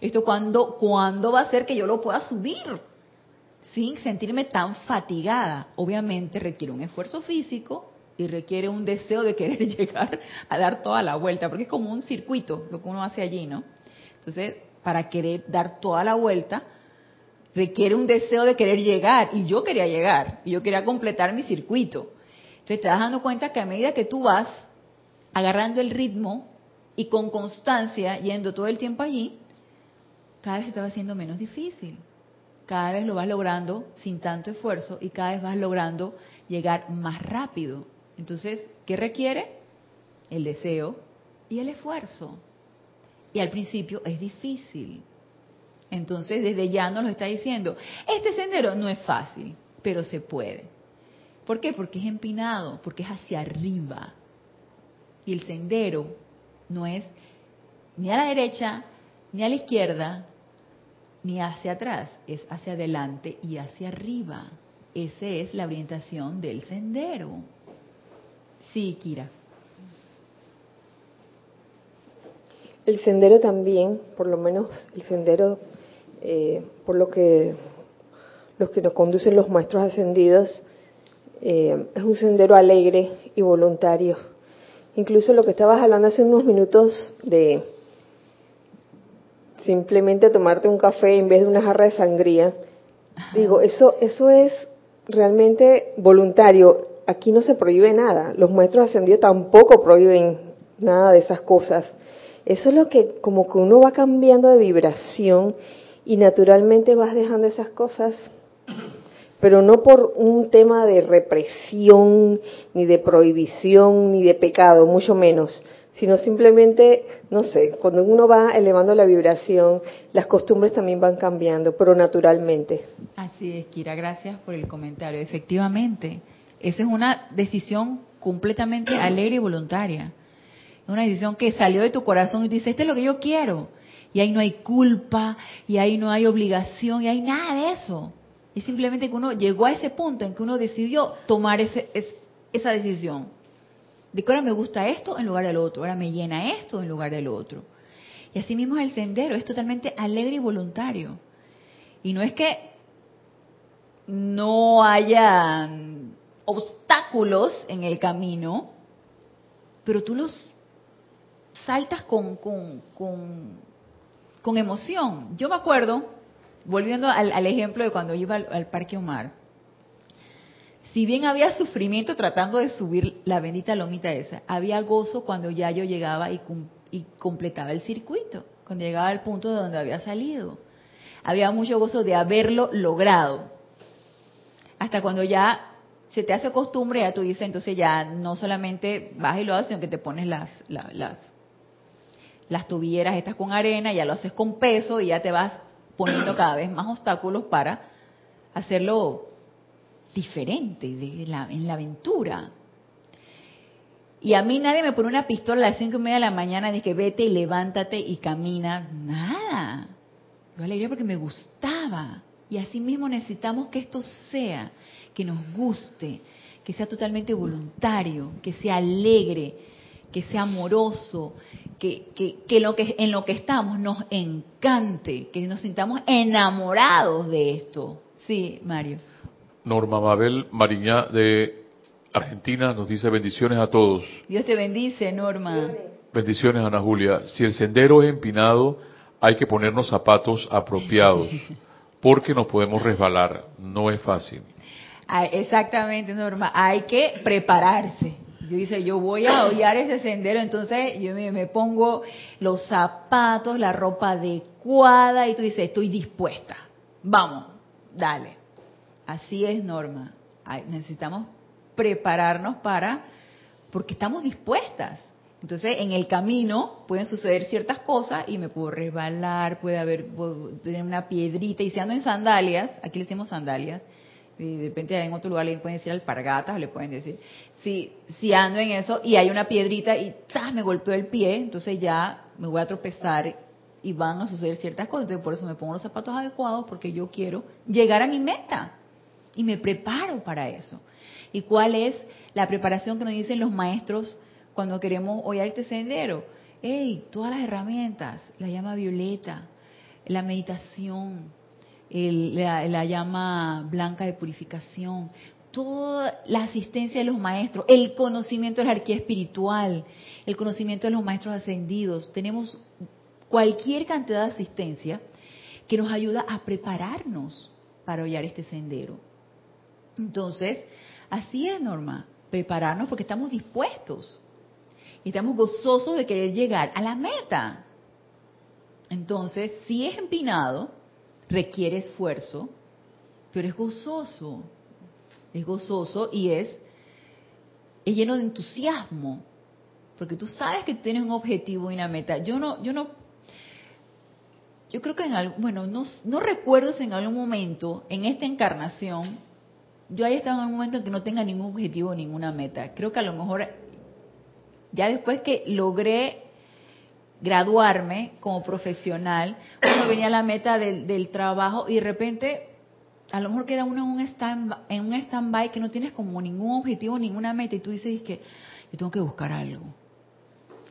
esto cuándo, ¿cuándo va a ser que yo lo pueda subir? Sin sentirme tan fatigada. Obviamente requiere un esfuerzo físico y requiere un deseo de querer [LAUGHS] llegar a dar toda la vuelta, porque es como un circuito lo que uno hace allí, ¿no? Entonces, para querer dar toda la vuelta, requiere un deseo de querer llegar, y yo quería llegar, y yo quería completar mi circuito. Entonces te das dando cuenta que a medida que tú vas agarrando el ritmo y con constancia yendo todo el tiempo allí, cada vez se te haciendo menos difícil. Cada vez lo vas logrando sin tanto esfuerzo y cada vez vas logrando llegar más rápido. Entonces, ¿qué requiere? El deseo y el esfuerzo. Y al principio es difícil. Entonces, desde ya nos lo está diciendo. Este sendero no es fácil, pero se puede. ¿Por qué? Porque es empinado, porque es hacia arriba. Y el sendero no es ni a la derecha, ni a la izquierda, ni hacia atrás, es hacia adelante y hacia arriba. Esa es la orientación del sendero. Sí, Kira. El sendero también, por lo menos el sendero, eh, por lo que los que nos conducen los maestros ascendidos, eh, es un sendero alegre y voluntario. Incluso lo que estabas hablando hace unos minutos de simplemente tomarte un café en vez de una jarra de sangría, digo, eso, eso es realmente voluntario. Aquí no se prohíbe nada. Los maestros ascendidos tampoco prohíben nada de esas cosas. Eso es lo que como que uno va cambiando de vibración y naturalmente vas dejando esas cosas, pero no por un tema de represión, ni de prohibición, ni de pecado, mucho menos, sino simplemente, no sé, cuando uno va elevando la vibración, las costumbres también van cambiando, pero naturalmente. Así es, Kira, gracias por el comentario. Efectivamente, esa es una decisión completamente [CLEARS THROAT] alegre y voluntaria. Es una decisión que salió de tu corazón y dices, esto es lo que yo quiero. Y ahí no hay culpa, y ahí no hay obligación, y hay nada de eso. Es simplemente que uno llegó a ese punto en que uno decidió tomar ese, esa decisión. De que ahora me gusta esto en lugar del otro, ahora me llena esto en lugar del otro. Y así mismo es el sendero, es totalmente alegre y voluntario. Y no es que no haya obstáculos en el camino, pero tú los saltas con, con, emoción. Yo me acuerdo, volviendo al, ejemplo de cuando iba al, Parque Omar, si bien había sufrimiento tratando de subir la bendita lomita esa, había gozo cuando ya yo llegaba y, y completaba el circuito, cuando llegaba al punto de donde había salido. Había mucho gozo de haberlo logrado. Hasta cuando ya se te hace costumbre, ya tú dices, entonces ya no solamente vas y lo haces, sino que te pones las, las, las estas con arena, ya lo haces con peso y ya te vas poniendo [COUGHS] cada vez más obstáculos para hacerlo diferente en la aventura. Y a mí nadie me pone una pistola a las cinco y media de la mañana y que vete y levántate y camina. Nada. Yo alegría porque me gustaba. Y así mismo necesitamos que esto sea, que nos guste, que sea totalmente voluntario, que sea alegre, que sea amoroso, que, que, lo que en lo que estamos nos encante, que nos sintamos enamorados de esto. Sí, Mario. Norma Mabel Mariñá de Argentina nos dice bendiciones a todos. Dios te bendice, Norma. Bendiciones, Ana Julia. Si el sendero es empinado, hay que ponernos zapatos apropiados, [LAUGHS] porque nos podemos resbalar. No es fácil. Ah, exactamente, Norma. Hay que prepararse. Yo dice, yo voy a hollar ese sendero, entonces yo me, pongo los zapatos, la ropa adecuada y tú dices, estoy dispuesta. Vamos, dale. Así es, Norma. necesitamos prepararnos para, porque estamos dispuestas. Entonces, en el camino pueden suceder ciertas cosas y me puedo resbalar, puede haber tener una piedrita y si ando en sandalias, aquí le decimos sandalias, y de repente en otro lugar le pueden decir alpargatas, le pueden decir, si, si ando en eso y hay una piedrita y me golpeó el pie, entonces ya me voy a tropezar y van a suceder ciertas cosas. Entonces por eso me pongo los zapatos adecuados porque yo quiero llegar a mi meta y me preparo para eso. ¿Y cuál es la preparación que nos dicen los maestros cuando queremos oír este sendero? Hey, todas las herramientas, la llama violeta, la meditación, la, llama blanca de purificación, toda la asistencia de los maestros, el conocimiento de la jerarquía espiritual, el conocimiento de los maestros ascendidos. Tenemos cualquier cantidad de asistencia que nos ayuda a prepararnos para hollar este sendero. Entonces, así es, Norma, prepararnos porque estamos dispuestos y estamos gozosos de querer llegar a la meta. Entonces, si es empinado, requiere esfuerzo, pero es gozoso, es gozoso y es, es lleno de entusiasmo, porque tú sabes que tienes un objetivo y una meta. Yo no, yo no, yo creo que en algún, bueno, no, no recuerdo si en algún momento, en esta encarnación, yo haya estado en un momento en que no tenga ningún objetivo, ninguna meta. Creo que a lo mejor, ya después que logré graduarme como profesional, uno venía la meta del, del trabajo y de repente a lo mejor queda uno en un stand en un stand-by que no tienes como ningún objetivo, ninguna meta y tú dices que yo tengo que buscar algo.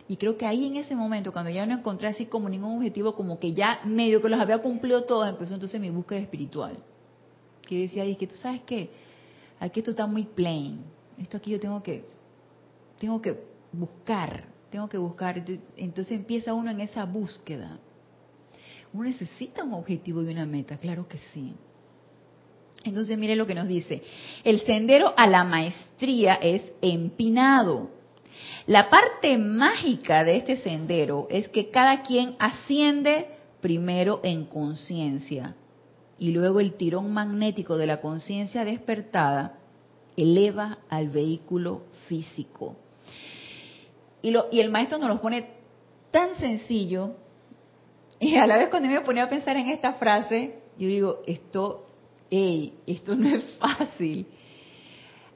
Y creo que ahí en ese momento, cuando ya no encontré así como ningún objetivo, como que ya medio que los había cumplido todos, empezó entonces mi búsqueda espiritual. Que decía, y que tú sabes qué, aquí esto está muy plain. Esto aquí yo tengo que, tengo que buscar, tengo que buscar. Entonces empieza uno en esa búsqueda. Uno necesita un objetivo y una meta, claro que sí. Entonces mire lo que nos dice. El sendero a la maestría es empinado. La parte mágica de este sendero es que cada quien asciende primero en conciencia y luego el tirón magnético de la conciencia despertada eleva al vehículo físico. Y, el maestro nos lo pone tan sencillo. Y a la vez cuando me ponía a pensar en esta frase, yo digo, esto, hey, esto no es fácil.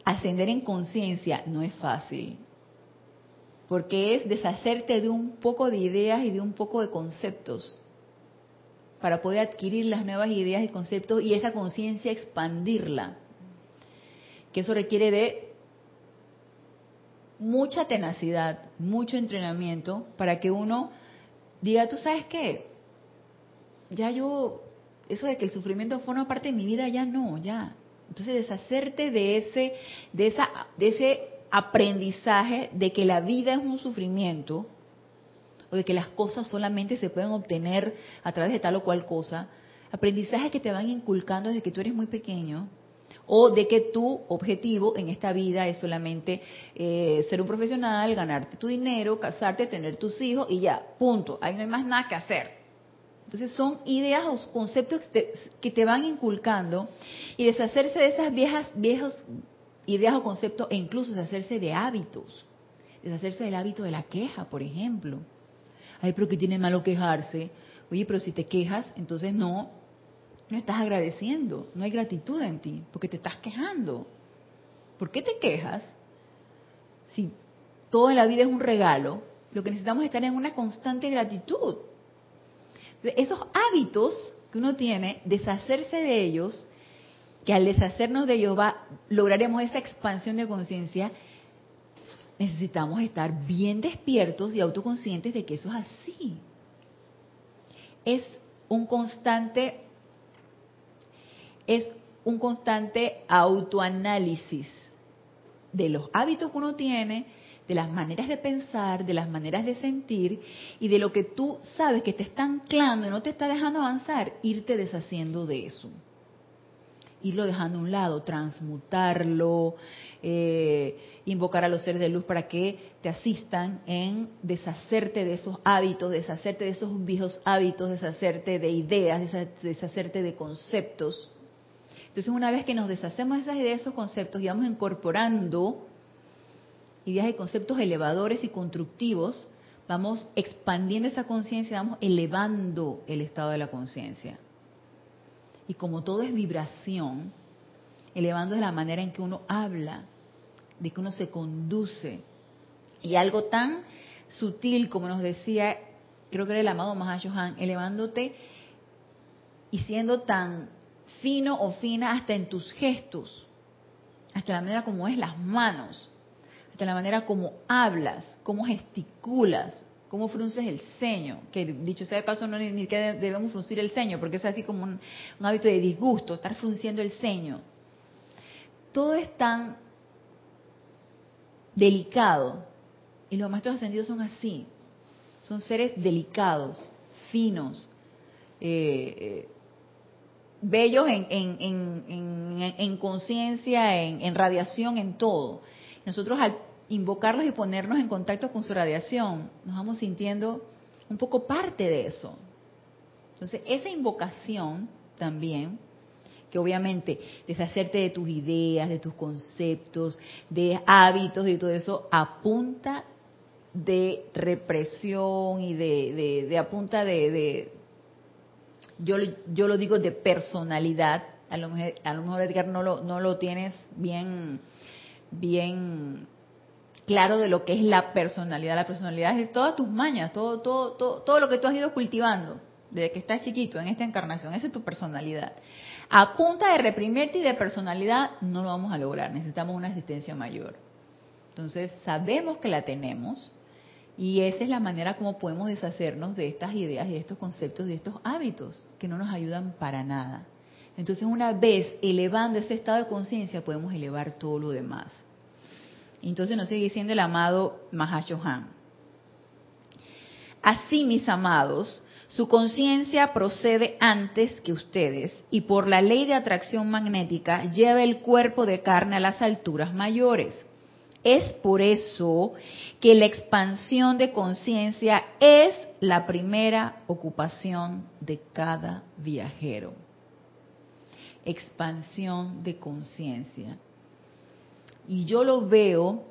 Ascender en conciencia no es fácil. Porque es deshacerte de un poco de ideas y de un poco de conceptos para poder adquirir las nuevas ideas y conceptos y esa conciencia expandirla. Que eso requiere de mucha tenacidad, mucho entrenamiento para que uno diga, tú sabes qué, ya yo, eso de que el sufrimiento forma parte de mi vida, ya no, ya. Entonces deshacerte de ese, de esa, de ese aprendizaje de que la vida es un sufrimiento, o de que las cosas solamente se pueden obtener a través de tal o cual cosa, aprendizajes que te van inculcando desde que tú eres muy pequeño, o de que tu objetivo en esta vida es solamente eh, ser un profesional, ganarte tu dinero, casarte, tener tus hijos y ya, punto. Ahí no hay más nada que hacer. Entonces son ideas o conceptos que te, van inculcando y deshacerse de esas viejas, viejos ideas o conceptos e incluso deshacerse de hábitos. Deshacerse del hábito de la queja, por ejemplo. Ay, pero que tiene malo quejarse. Oye, pero si te quejas, entonces no, no estás agradeciendo, no hay gratitud en ti, porque te estás quejando. ¿Por qué te quejas? Si toda la vida es un regalo, lo que necesitamos es estar en una constante gratitud. Esos hábitos que uno tiene, deshacerse de ellos, que al deshacernos de ellos va, lograremos esa expansión de conciencia, necesitamos estar bien despiertos y autoconscientes de que eso es así. Es un constante es un constante autoanálisis de los hábitos que uno tiene, de las maneras de pensar, de las maneras de sentir y de lo que tú sabes que te está anclando y no te está dejando avanzar, irte deshaciendo de eso. Irlo dejando a un lado, transmutarlo, eh, invocar a los seres de luz para que te asistan en deshacerte de esos hábitos, deshacerte de esos viejos hábitos, deshacerte de ideas, deshacerte de conceptos entonces, una vez que nos deshacemos de esas ideas, esos conceptos y vamos incorporando ideas y conceptos elevadores y constructivos, vamos expandiendo esa conciencia, vamos elevando el estado de la conciencia. Y como todo es vibración, elevando de la manera en que uno habla, de que uno se conduce. Y algo tan sutil como nos decía, creo que era el amado Mahashohan, elevándote y siendo tan fino o fina hasta en tus gestos, hasta la manera como es las manos, hasta la manera como hablas, cómo gesticulas, cómo frunces el ceño, que dicho sea de paso no ni que debemos fruncir el ceño, porque es así como un, un hábito de disgusto, estar frunciendo el ceño. Todo es tan delicado, y los maestros ascendidos son así, son seres delicados, finos, eh, eh bellos en, en, en, conciencia, en, radiación, en todo. Nosotros al invocarlos y ponernos en contacto con su radiación, nos vamos sintiendo un poco parte de eso. Entonces, esa invocación también, que obviamente deshacerte de tus ideas, de tus conceptos, de hábitos, de todo eso, apunta de represión y de, de, de apunta de, yo, yo lo digo de personalidad, a lo mejor, a lo mejor Edgar no lo, no lo tienes bien, bien claro de lo que es la personalidad. La personalidad es todas tus mañas, todo, todo, todo, todo lo que tú has ido cultivando desde que estás chiquito en esta encarnación. Esa es tu personalidad. A punta de reprimirte y de personalidad no lo vamos a lograr. Necesitamos una asistencia mayor. Entonces, sabemos que la tenemos, y esa es la manera como podemos deshacernos de estas ideas, y de estos conceptos, de estos hábitos que no nos ayudan para nada. Entonces, una vez elevando ese estado de conciencia, podemos elevar todo lo demás. Entonces nos sigue diciendo el amado Mahashohan. Así, mis amados, su conciencia procede antes que ustedes y por la ley de atracción magnética lleva el cuerpo de carne a las alturas mayores. Es por eso que la expansión de conciencia es la primera ocupación de cada viajero. Expansión de conciencia. Y yo lo veo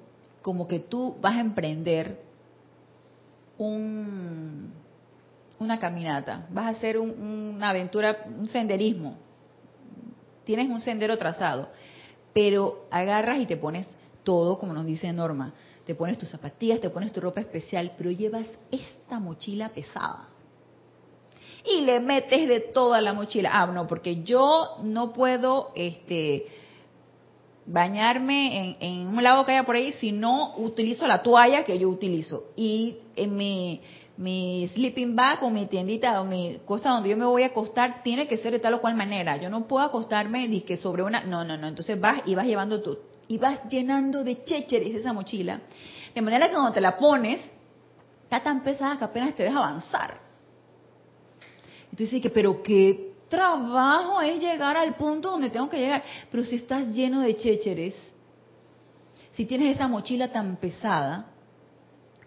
como que tú vas a emprender un, una caminata, vas a hacer una aventura, un senderismo, tienes un sendero trazado, pero agarras y te pones todo, como nos dice Norma, te pones tus zapatillas, te pones tu ropa especial, pero llevas esta mochila pesada. Y le metes de toda la mochila. Ah, no, porque yo no puedo este bañarme en, en un lago que haya por ahí si no utilizo la toalla que yo utilizo. Y en mi sleeping bag o mi tiendita o mi cosa donde yo me voy a acostar tiene que ser de tal o cual manera. Yo no puedo acostarme que sobre una... No, no, no. Entonces vas y vas llevando tú. Y vas llenando de chécheres esa mochila. De manera que cuando te la pones, está tan pesada que apenas te deja avanzar. Y tú dices que, pero qué trabajo es llegar al punto donde tengo que llegar. Pero si estás lleno de chécheres, si tienes esa mochila tan pesada,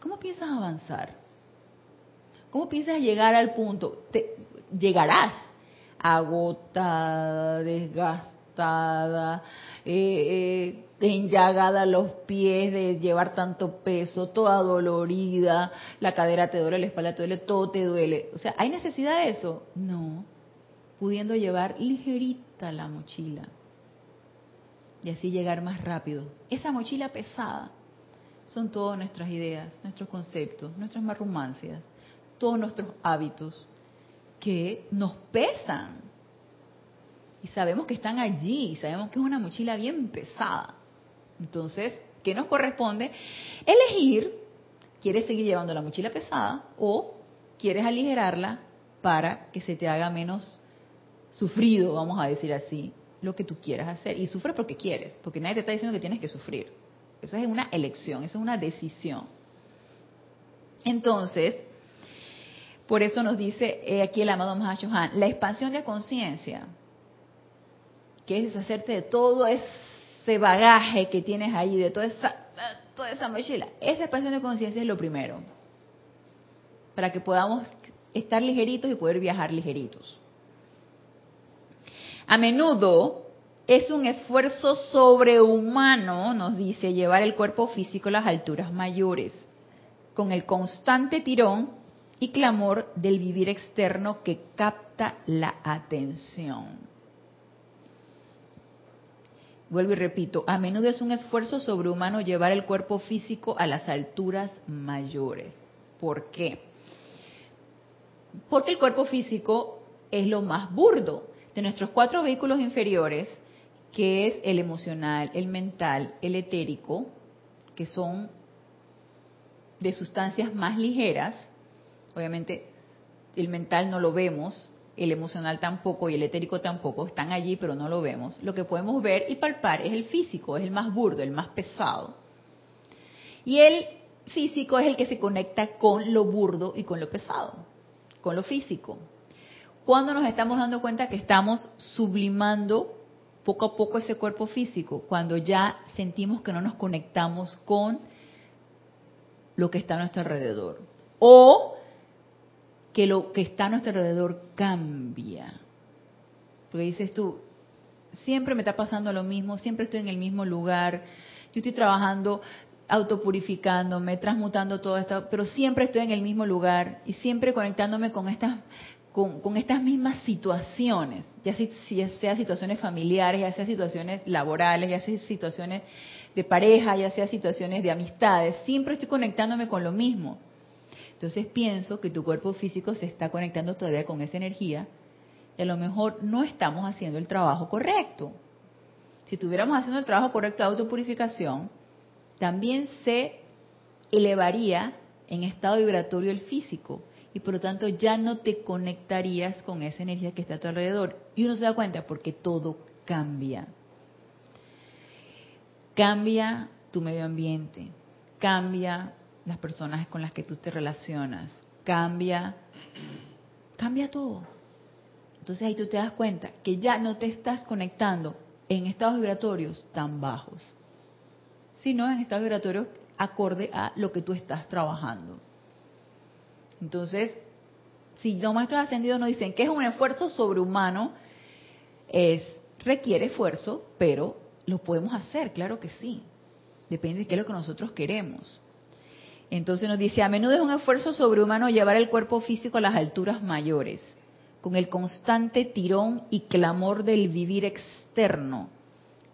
¿cómo piensas avanzar? ¿Cómo piensas llegar al punto? Te, llegarás agotada, desgastada, eh, eh, enllagada los pies de llevar tanto peso, toda dolorida, la cadera te duele, la espalda te duele, todo te duele. O sea, ¿hay necesidad de eso? No. Pudiendo llevar ligerita la mochila y así llegar más rápido. Esa mochila pesada son todas nuestras ideas, nuestros conceptos, nuestras marrumancias todos nuestros hábitos que nos pesan. Y sabemos que están allí, y sabemos que es una mochila bien pesada. Entonces, ¿qué nos corresponde? Elegir, ¿quieres seguir llevando la mochila pesada o quieres aligerarla para que se te haga menos sufrido, vamos a decir así, lo que tú quieras hacer? Y sufres porque quieres, porque nadie te está diciendo que tienes que sufrir. Eso es una elección, eso es una decisión. Entonces, por eso nos dice eh, aquí el amado Mahashohan, la expansión de conciencia, que es deshacerte de todo ese bagaje que tienes ahí, de toda esa, toda esa mochila. Esa expansión de conciencia es lo primero, para que podamos estar ligeritos y poder viajar ligeritos. A menudo es un esfuerzo sobrehumano, nos dice, llevar el cuerpo físico a las alturas mayores, con el constante tirón y clamor del vivir externo que capta la atención. Vuelvo y repito, a menudo es un esfuerzo sobrehumano llevar el cuerpo físico a las alturas mayores. ¿Por qué? Porque el cuerpo físico es lo más burdo de nuestros cuatro vehículos inferiores, que es el emocional, el mental, el etérico, que son de sustancias más ligeras, Obviamente el mental no lo vemos, el emocional tampoco y el etérico tampoco, están allí pero no lo vemos. Lo que podemos ver y palpar es el físico, es el más burdo, el más pesado. Y el físico es el que se conecta con lo burdo y con lo pesado, con lo físico. Cuando nos estamos dando cuenta que estamos sublimando poco a poco ese cuerpo físico, cuando ya sentimos que no nos conectamos con lo que está a nuestro alrededor. O que lo que está a nuestro alrededor cambia. Porque dices tú, siempre me está pasando lo mismo, siempre estoy en el mismo lugar, yo estoy trabajando, autopurificándome, transmutando todo esto, pero siempre estoy en el mismo lugar y siempre conectándome con estas con, estas mismas situaciones, ya sea situaciones familiares, ya sea situaciones laborales, ya sea situaciones de pareja, ya sea situaciones de amistades, siempre estoy conectándome con lo mismo. Entonces pienso que tu cuerpo físico se está conectando todavía con esa energía y a lo mejor no estamos haciendo el trabajo correcto. Si estuviéramos haciendo el trabajo correcto de autopurificación, también se elevaría en estado vibratorio el físico y por lo tanto ya no te conectarías con esa energía que está a tu alrededor. Y uno se da cuenta porque todo cambia. Cambia tu medio ambiente, cambia las personas con las que tú te relacionas, cambia, cambia todo. Entonces ahí tú te das cuenta que ya no te estás conectando en estados vibratorios tan bajos, sino en estados vibratorios acorde a lo que tú estás trabajando. Entonces, si los maestros ascendidos nos dicen que es un esfuerzo sobrehumano, es requiere esfuerzo, pero lo podemos hacer, claro que sí. Depende de qué es lo que nosotros queremos. Entonces nos dice, a menudo es un esfuerzo sobrehumano llevar el cuerpo físico a las alturas mayores, con el constante tirón y clamor del vivir externo,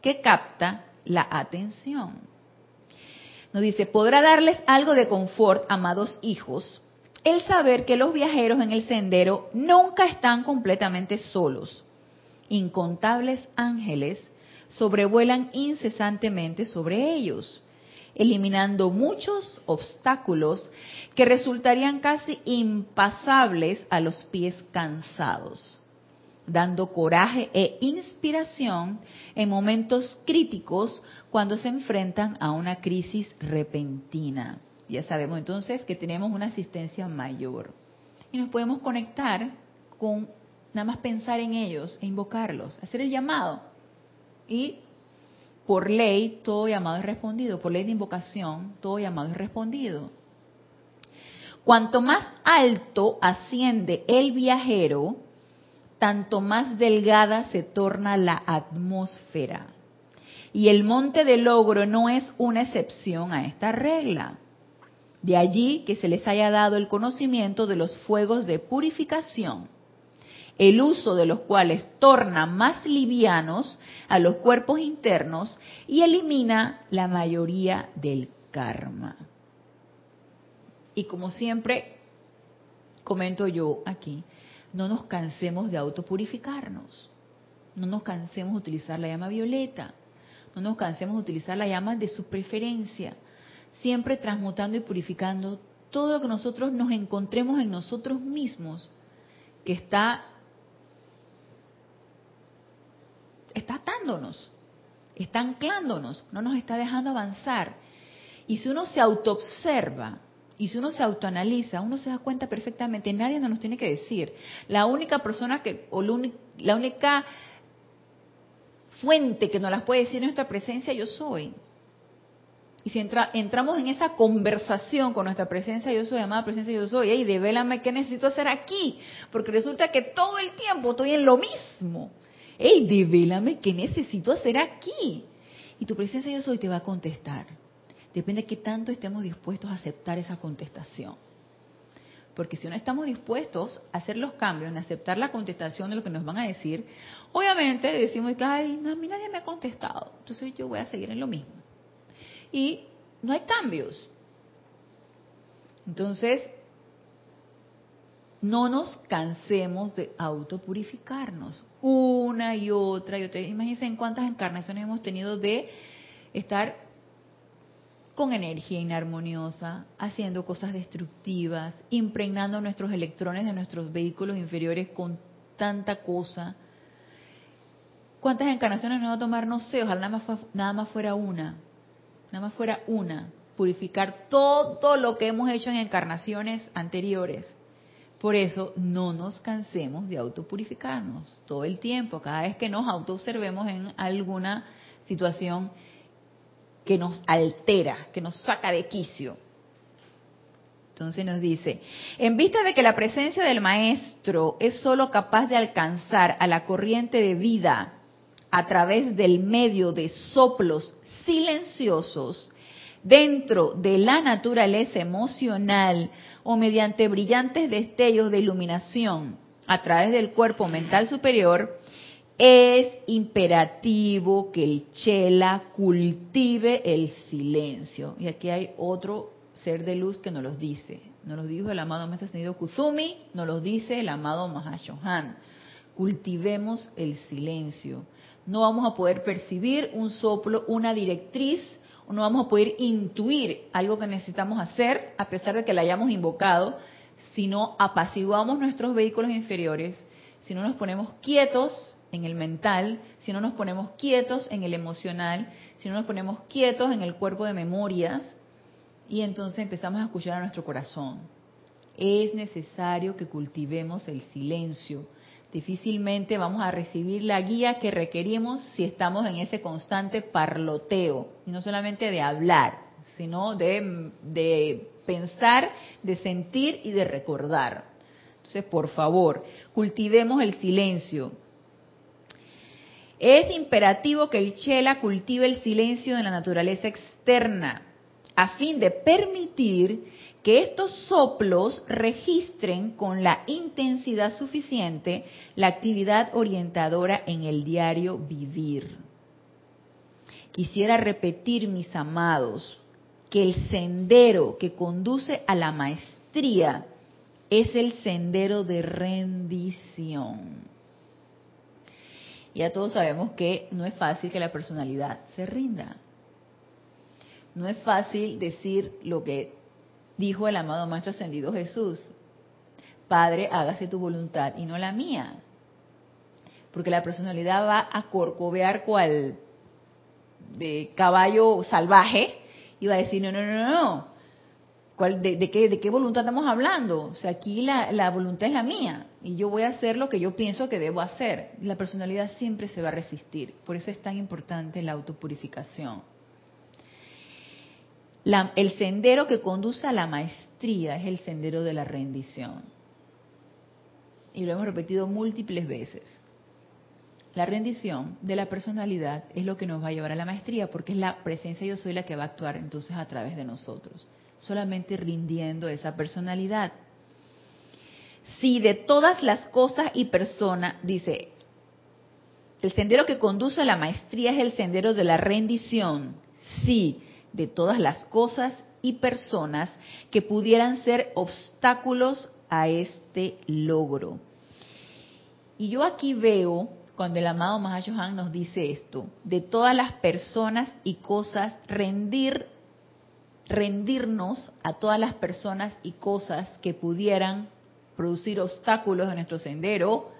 que capta la atención. Nos dice, podrá darles algo de confort, amados hijos, el saber que los viajeros en el sendero nunca están completamente solos. Incontables ángeles sobrevuelan incesantemente sobre ellos, eliminando muchos obstáculos que resultarían casi impasables a los pies cansados, dando coraje e inspiración en momentos críticos cuando se enfrentan a una crisis repentina. Ya sabemos entonces que tenemos una asistencia mayor y nos podemos conectar con nada más pensar en ellos e invocarlos, hacer el llamado. Y por ley todo llamado es respondido, por ley de invocación todo llamado es respondido. Cuanto más alto asciende el viajero, tanto más delgada se torna la atmósfera. Y el monte de logro no es una excepción a esta regla. De allí que se les haya dado el conocimiento de los fuegos de purificación, el uso de los cuales torna más livianos a los cuerpos internos y elimina la mayoría del karma. Y como siempre comento yo aquí, no nos cansemos de autopurificarnos. No nos cansemos de utilizar la llama violeta. No nos cansemos de utilizar la llama de su preferencia. Siempre transmutando y purificando todo lo que nosotros nos encontremos en nosotros mismos, que está, está atándonos, está anclándonos, no nos está dejando avanzar. Y si uno se autoobserva, y si uno se autoanaliza, uno se da cuenta perfectamente, nadie nos tiene que decir. La única persona que, o la única fuente que nos las puede decir en nuestra presencia, yo soy. Y si entramos en esa conversación con nuestra presencia, yo soy, amada presencia, yo soy, hey, devélame qué necesito hacer aquí, porque resulta que todo el tiempo estoy en lo mismo. Hey, devélame qué necesito hacer aquí. Y tu presencia, yo soy, te va a contestar. Depende de qué tanto estemos dispuestos a aceptar esa contestación. Porque si no estamos dispuestos a hacer los cambios, en aceptar la contestación de lo que nos van a decir, obviamente decimos que, ay, no, a mí nadie me ha contestado, entonces yo voy a seguir en lo mismo. Y no hay cambios. Entonces, no nos cansemos de autopurificarnos una y otra y otra. Imagínense en cuántas encarnaciones hemos tenido de estar con energía inarmoniosa, haciendo cosas destructivas, impregnando nuestros electrones de nuestros vehículos inferiores con tanta cosa. ¿Cuántas encarnaciones nos va a tomar? No sé, ojalá nada más, nada más fuera una, nada más fuera una, purificar todo lo que hemos hecho en encarnaciones anteriores. Por eso no nos cansemos de autopurificarnos todo el tiempo, cada vez que nos autoobservemos en alguna situación que nos altera, que nos saca de quicio. Entonces nos dice, en vista de que la presencia del Maestro es sólo capaz de alcanzar a la corriente de vida a través del medio de soplos silenciosos dentro de la naturaleza emocional o mediante brillantes destellos de iluminación a través del cuerpo mental superior, es imperativo que el chela cultive el silencio. Y aquí hay otro ser de luz que nos los dice. Nos los dijo el amado Maestro Ascendido Kuzumi, nos los dice el amado Mahashohan. Cultivemos el silencio. No vamos a poder percibir un soplo, una directriz, no vamos a poder intuir algo que necesitamos hacer, a pesar de que la hayamos invocado, si no apaciguamos nuestros vehículos inferiores, si no nos ponemos quietos en el mental, si no nos ponemos quietos en el emocional, si no nos ponemos quietos en el cuerpo de memorias, y entonces empezamos a escuchar a nuestro corazón. Es necesario que cultivemos el silencio. Difícilmente vamos a recibir la guía que requerimos si estamos en ese constante parloteo, y no solamente de hablar, sino de, de pensar, de sentir y de recordar. Entonces, por favor, cultivemos el silencio. Es imperativo que el Chela cultive el silencio de la naturaleza externa a fin de permitir que estos soplos registren con la intensidad suficiente la actividad orientadora en el diario vivir. Quisiera repetir, mis amados, que el sendero que conduce a la maestría es el sendero de rendición. Ya todos sabemos que no es fácil que la personalidad se rinda. No es fácil decir lo que dijo el amado Maestro Ascendido Jesús. Padre, hágase tu voluntad y no la mía. Porque la personalidad va a corcovear cual de caballo salvaje y va a decir, no, no, no, no, de, qué, ¿De qué voluntad estamos hablando? O sea, aquí la, la, voluntad es la mía y yo voy a hacer lo que yo pienso que debo hacer. La personalidad siempre se va a resistir. Por eso es tan importante la autopurificación. El sendero que conduce a la maestría es el sendero de la rendición. Y lo hemos repetido múltiples veces. La rendición de la personalidad es lo que nos va a llevar a la maestría, porque es la presencia yo soy la que va a actuar entonces a través de nosotros solamente rindiendo esa personalidad. Si de todas las cosas y personas, dice, el sendero que conduce a la maestría es el sendero de la rendición, sí, de todas las cosas y personas que pudieran ser obstáculos a este logro. Y yo aquí veo, cuando el amado Mahashohan nos dice esto, de todas las personas y cosas, rendir rendirnos a todas las personas y cosas que pudieran producir obstáculos en nuestro sendero,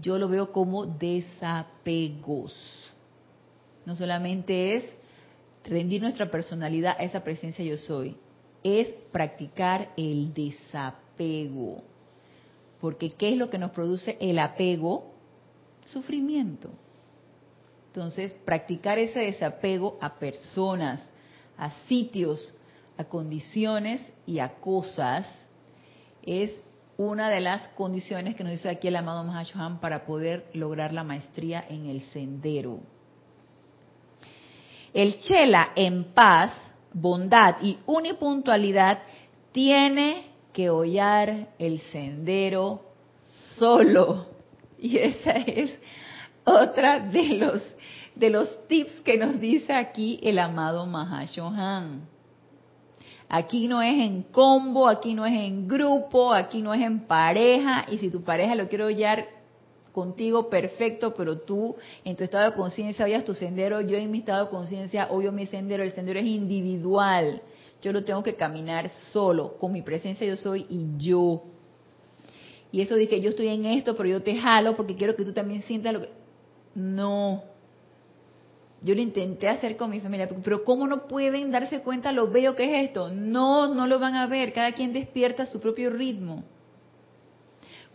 yo lo veo como desapegos. No solamente es rendir nuestra personalidad a esa presencia yo soy, es practicar el desapego. Porque ¿qué es lo que nos produce el apego? Sufrimiento. Entonces, practicar ese desapego a personas, a sitios, a condiciones y a cosas, es una de las condiciones que nos dice aquí el amado Mahashohan para poder lograr la maestría en el sendero. El Chela en paz, bondad y unipuntualidad tiene que hollar el sendero solo. Y esa es otra de los de los tips que nos dice aquí el amado Mahashohan. Aquí no es en combo, aquí no es en grupo, aquí no es en pareja, y si tu pareja lo quiere hollar contigo, perfecto, pero tú en tu estado de conciencia oyas tu sendero, yo en mi estado de conciencia oyo mi sendero, el sendero es individual, yo lo tengo que caminar solo, con mi presencia yo soy y yo. Y eso que yo estoy en esto, pero yo te jalo porque quiero que tú también sientas lo que... No, yo lo intenté hacer con mi familia, pero ¿cómo no pueden darse cuenta lo bello que es esto? No, no lo van a ver. Cada quien despierta su propio ritmo.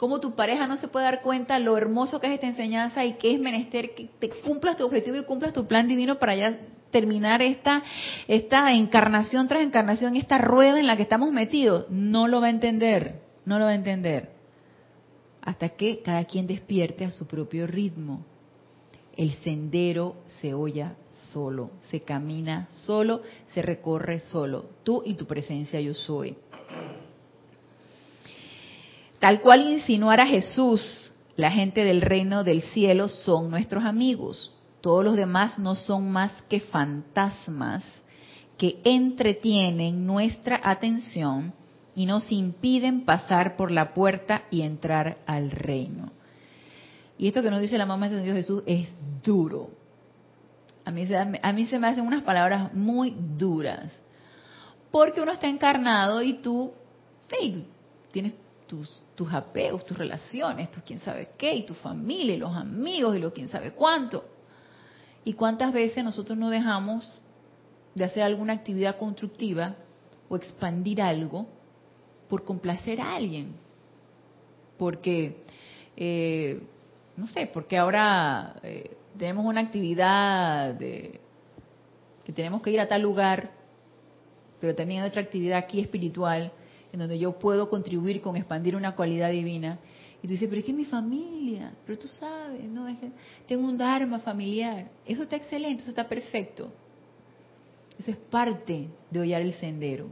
¿Cómo tu pareja no se puede dar cuenta lo hermoso que es esta enseñanza y que es menester que te cumplas tu objetivo y cumplas tu plan divino para ya terminar esta, esta encarnación tras encarnación, esta rueda en la que estamos metidos? No lo va a entender, no lo va a entender. Hasta que cada quien despierte a su propio ritmo el sendero se oya solo, se camina solo, se recorre solo. Tú y tu presencia yo soy. Tal cual insinuara Jesús, la gente del reino del cielo son nuestros amigos. Todos los demás no son más que fantasmas que entretienen nuestra atención y nos impiden pasar por la puerta y entrar al reino. Y esto que nos dice la mamá de Dios Jesús es duro. A mí, se, a se me hacen unas palabras muy duras. Porque uno está encarnado y tú, tienes tus, tus apegos, tus relaciones, tú quién sabe qué, y tu familia, y los amigos, y lo quién sabe cuánto. ¿Y cuántas veces nosotros no dejamos de hacer alguna actividad constructiva o expandir algo por complacer a alguien? Porque eh, no sé, porque ahora eh, tenemos una actividad de, que tenemos que ir a tal lugar, pero también hay otra actividad aquí espiritual en donde yo puedo contribuir con expandir una cualidad divina. Y tú dices, pero es que es mi familia, pero tú sabes, no tengo un dharma familiar. Eso está excelente, eso está perfecto. Eso es parte de hollar el sendero.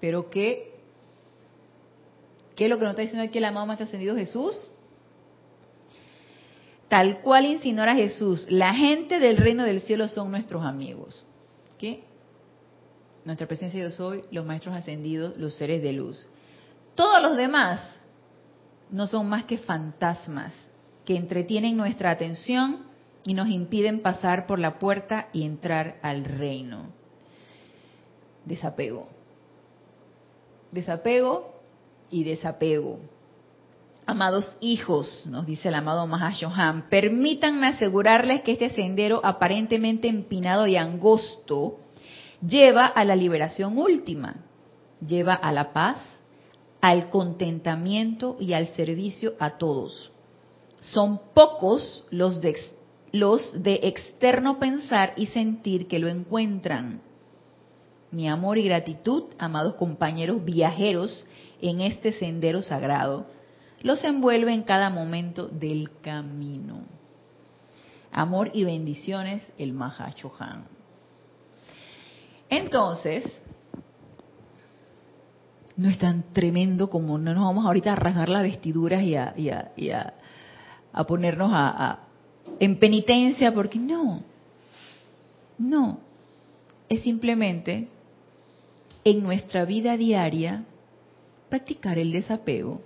Pero ¿qué, qué es lo que nos está diciendo aquí el amado Maestro Ascendido Jesús? Tal cual insinúa Jesús, la gente del reino del cielo son nuestros amigos. ¿Qué? Nuestra presencia yo soy, los maestros ascendidos, los seres de luz. Todos los demás no son más que fantasmas que entretienen nuestra atención y nos impiden pasar por la puerta y entrar al reino. Desapego. Desapego y desapego. Amados hijos, nos dice el amado Mahashohan, permítanme asegurarles que este sendero aparentemente empinado y angosto lleva a la liberación última, lleva a la paz, al contentamiento y al servicio a todos. Son pocos los de, externo pensar y sentir que lo encuentran. Mi amor y gratitud, amados compañeros viajeros en este sendero sagrado, los envuelve en cada momento del camino. Amor y bendiciones, el Mahachohan. Entonces, no es tan tremendo como no nos vamos ahorita a rasgar las vestiduras y a, a, ponernos a, en penitencia, porque no, no, es simplemente en nuestra vida diaria practicar el desapego,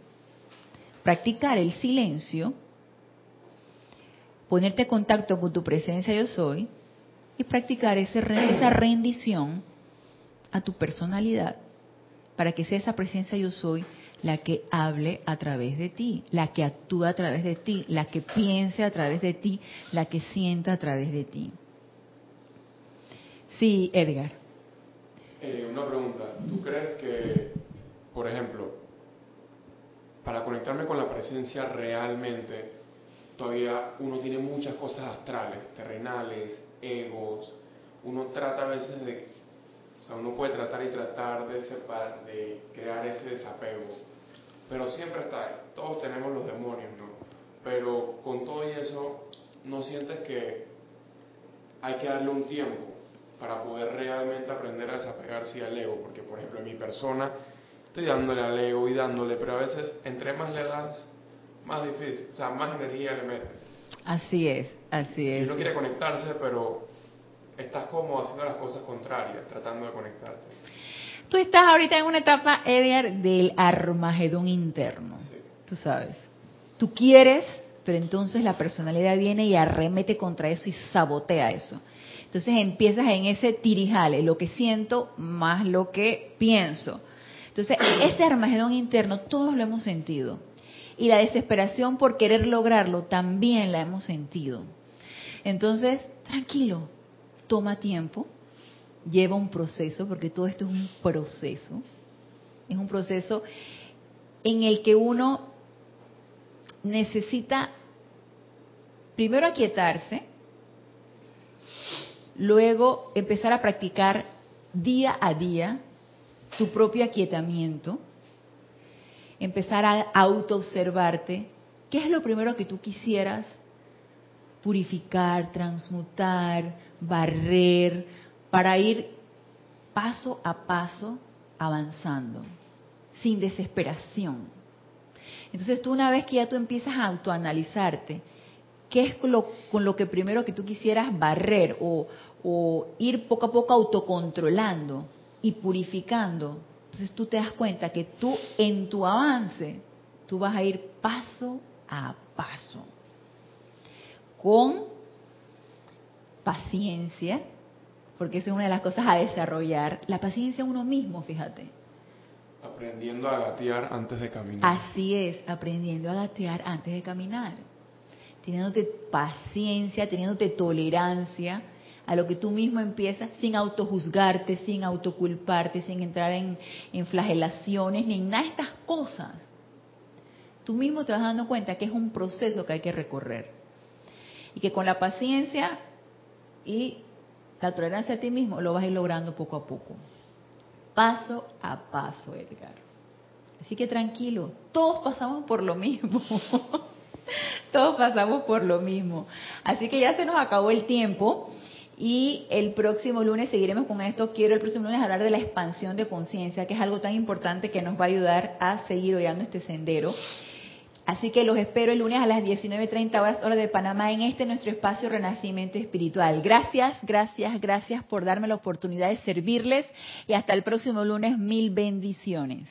practicar el silencio, ponerte en contacto con tu presencia yo soy y practicar ese, esa rendición a tu personalidad para que sea esa presencia yo soy la que hable a través de ti, la que actúe a través de ti, la que piense a través de ti, la que sienta a través de ti. Sí, Edgar. Eh, una pregunta. ¿Tú crees que, por ejemplo, para conectarme con la presencia realmente, todavía uno tiene muchas cosas astrales, terrenales, egos, uno trata a veces de o sea, uno puede tratar y tratar de, separar, de crear ese desapego, pero siempre está ahí. Todos tenemos los demonios, ¿no? Pero con todo eso, ¿no sientes que hay que darle un tiempo para poder realmente aprender a desapegarse al ego? Porque, por ejemplo, en mi persona, estoy dándole al ego y dándole, pero a veces, entre más le das, más difícil, o sea, más energía le metes. Así es, así es. Y uno quiere conectarse, pero estás como haciendo las cosas contrarias, tratando de conectarte. Tú estás ahorita en una etapa, Edgar, del armagedón interno. Tú sabes. Tú quieres, pero entonces la personalidad viene y arremete contra eso y sabotea eso. Entonces empiezas en ese tirijale, lo que siento más lo que pienso. Entonces, ese armagedón interno todos lo hemos sentido. Y la desesperación por querer lograrlo también la hemos sentido. Entonces, tranquilo, toma tiempo, lleva un proceso, porque todo esto es un proceso. Es un proceso en el que uno necesita primero aquietarse, luego empezar a practicar día a día tu propio aquietamiento, empezar a autoobservarte, ¿qué es lo primero que tú quisieras purificar, transmutar, barrer, para ir paso a paso avanzando, sin desesperación. Entonces tú una vez que ya tú empiezas a autoanalizarte, ¿qué es con lo, con lo que primero que tú quisieras barrer o, o ir poco a poco autocontrolando y purificando? Entonces tú te das cuenta que tú en tu avance, tú vas a ir paso a paso con paciencia, porque esa es una de las cosas a desarrollar, la paciencia uno mismo, fíjate. Aprendiendo a gatear antes de caminar. Así es, aprendiendo a gatear antes de caminar. Teniéndote paciencia, teniéndote tolerancia a lo que tú mismo empiezas sin autojuzgarte, sin autoculparte, sin entrar en, en flagelaciones, ni en nada de estas cosas. Tú mismo te vas dando cuenta que es un proceso que hay que recorrer y que con la paciencia y la tolerancia a ti mismo lo vas a ir logrando poco a poco. Paso a paso, Edgar. Así que tranquilo, todos pasamos por lo mismo. [LAUGHS] todos pasamos por lo mismo. Así que ya se nos acabó el tiempo Y el próximo lunes seguiremos con esto. Quiero el próximo lunes hablar de la expansión de conciencia, que es algo tan importante que nos va a ayudar a seguir hollando este sendero. Así que los espero el lunes a las 19.30 horas hora de Panamá en este nuestro espacio Renacimiento Espiritual. Gracias, gracias, gracias por darme la oportunidad de servirles y hasta el próximo lunes. Mil bendiciones.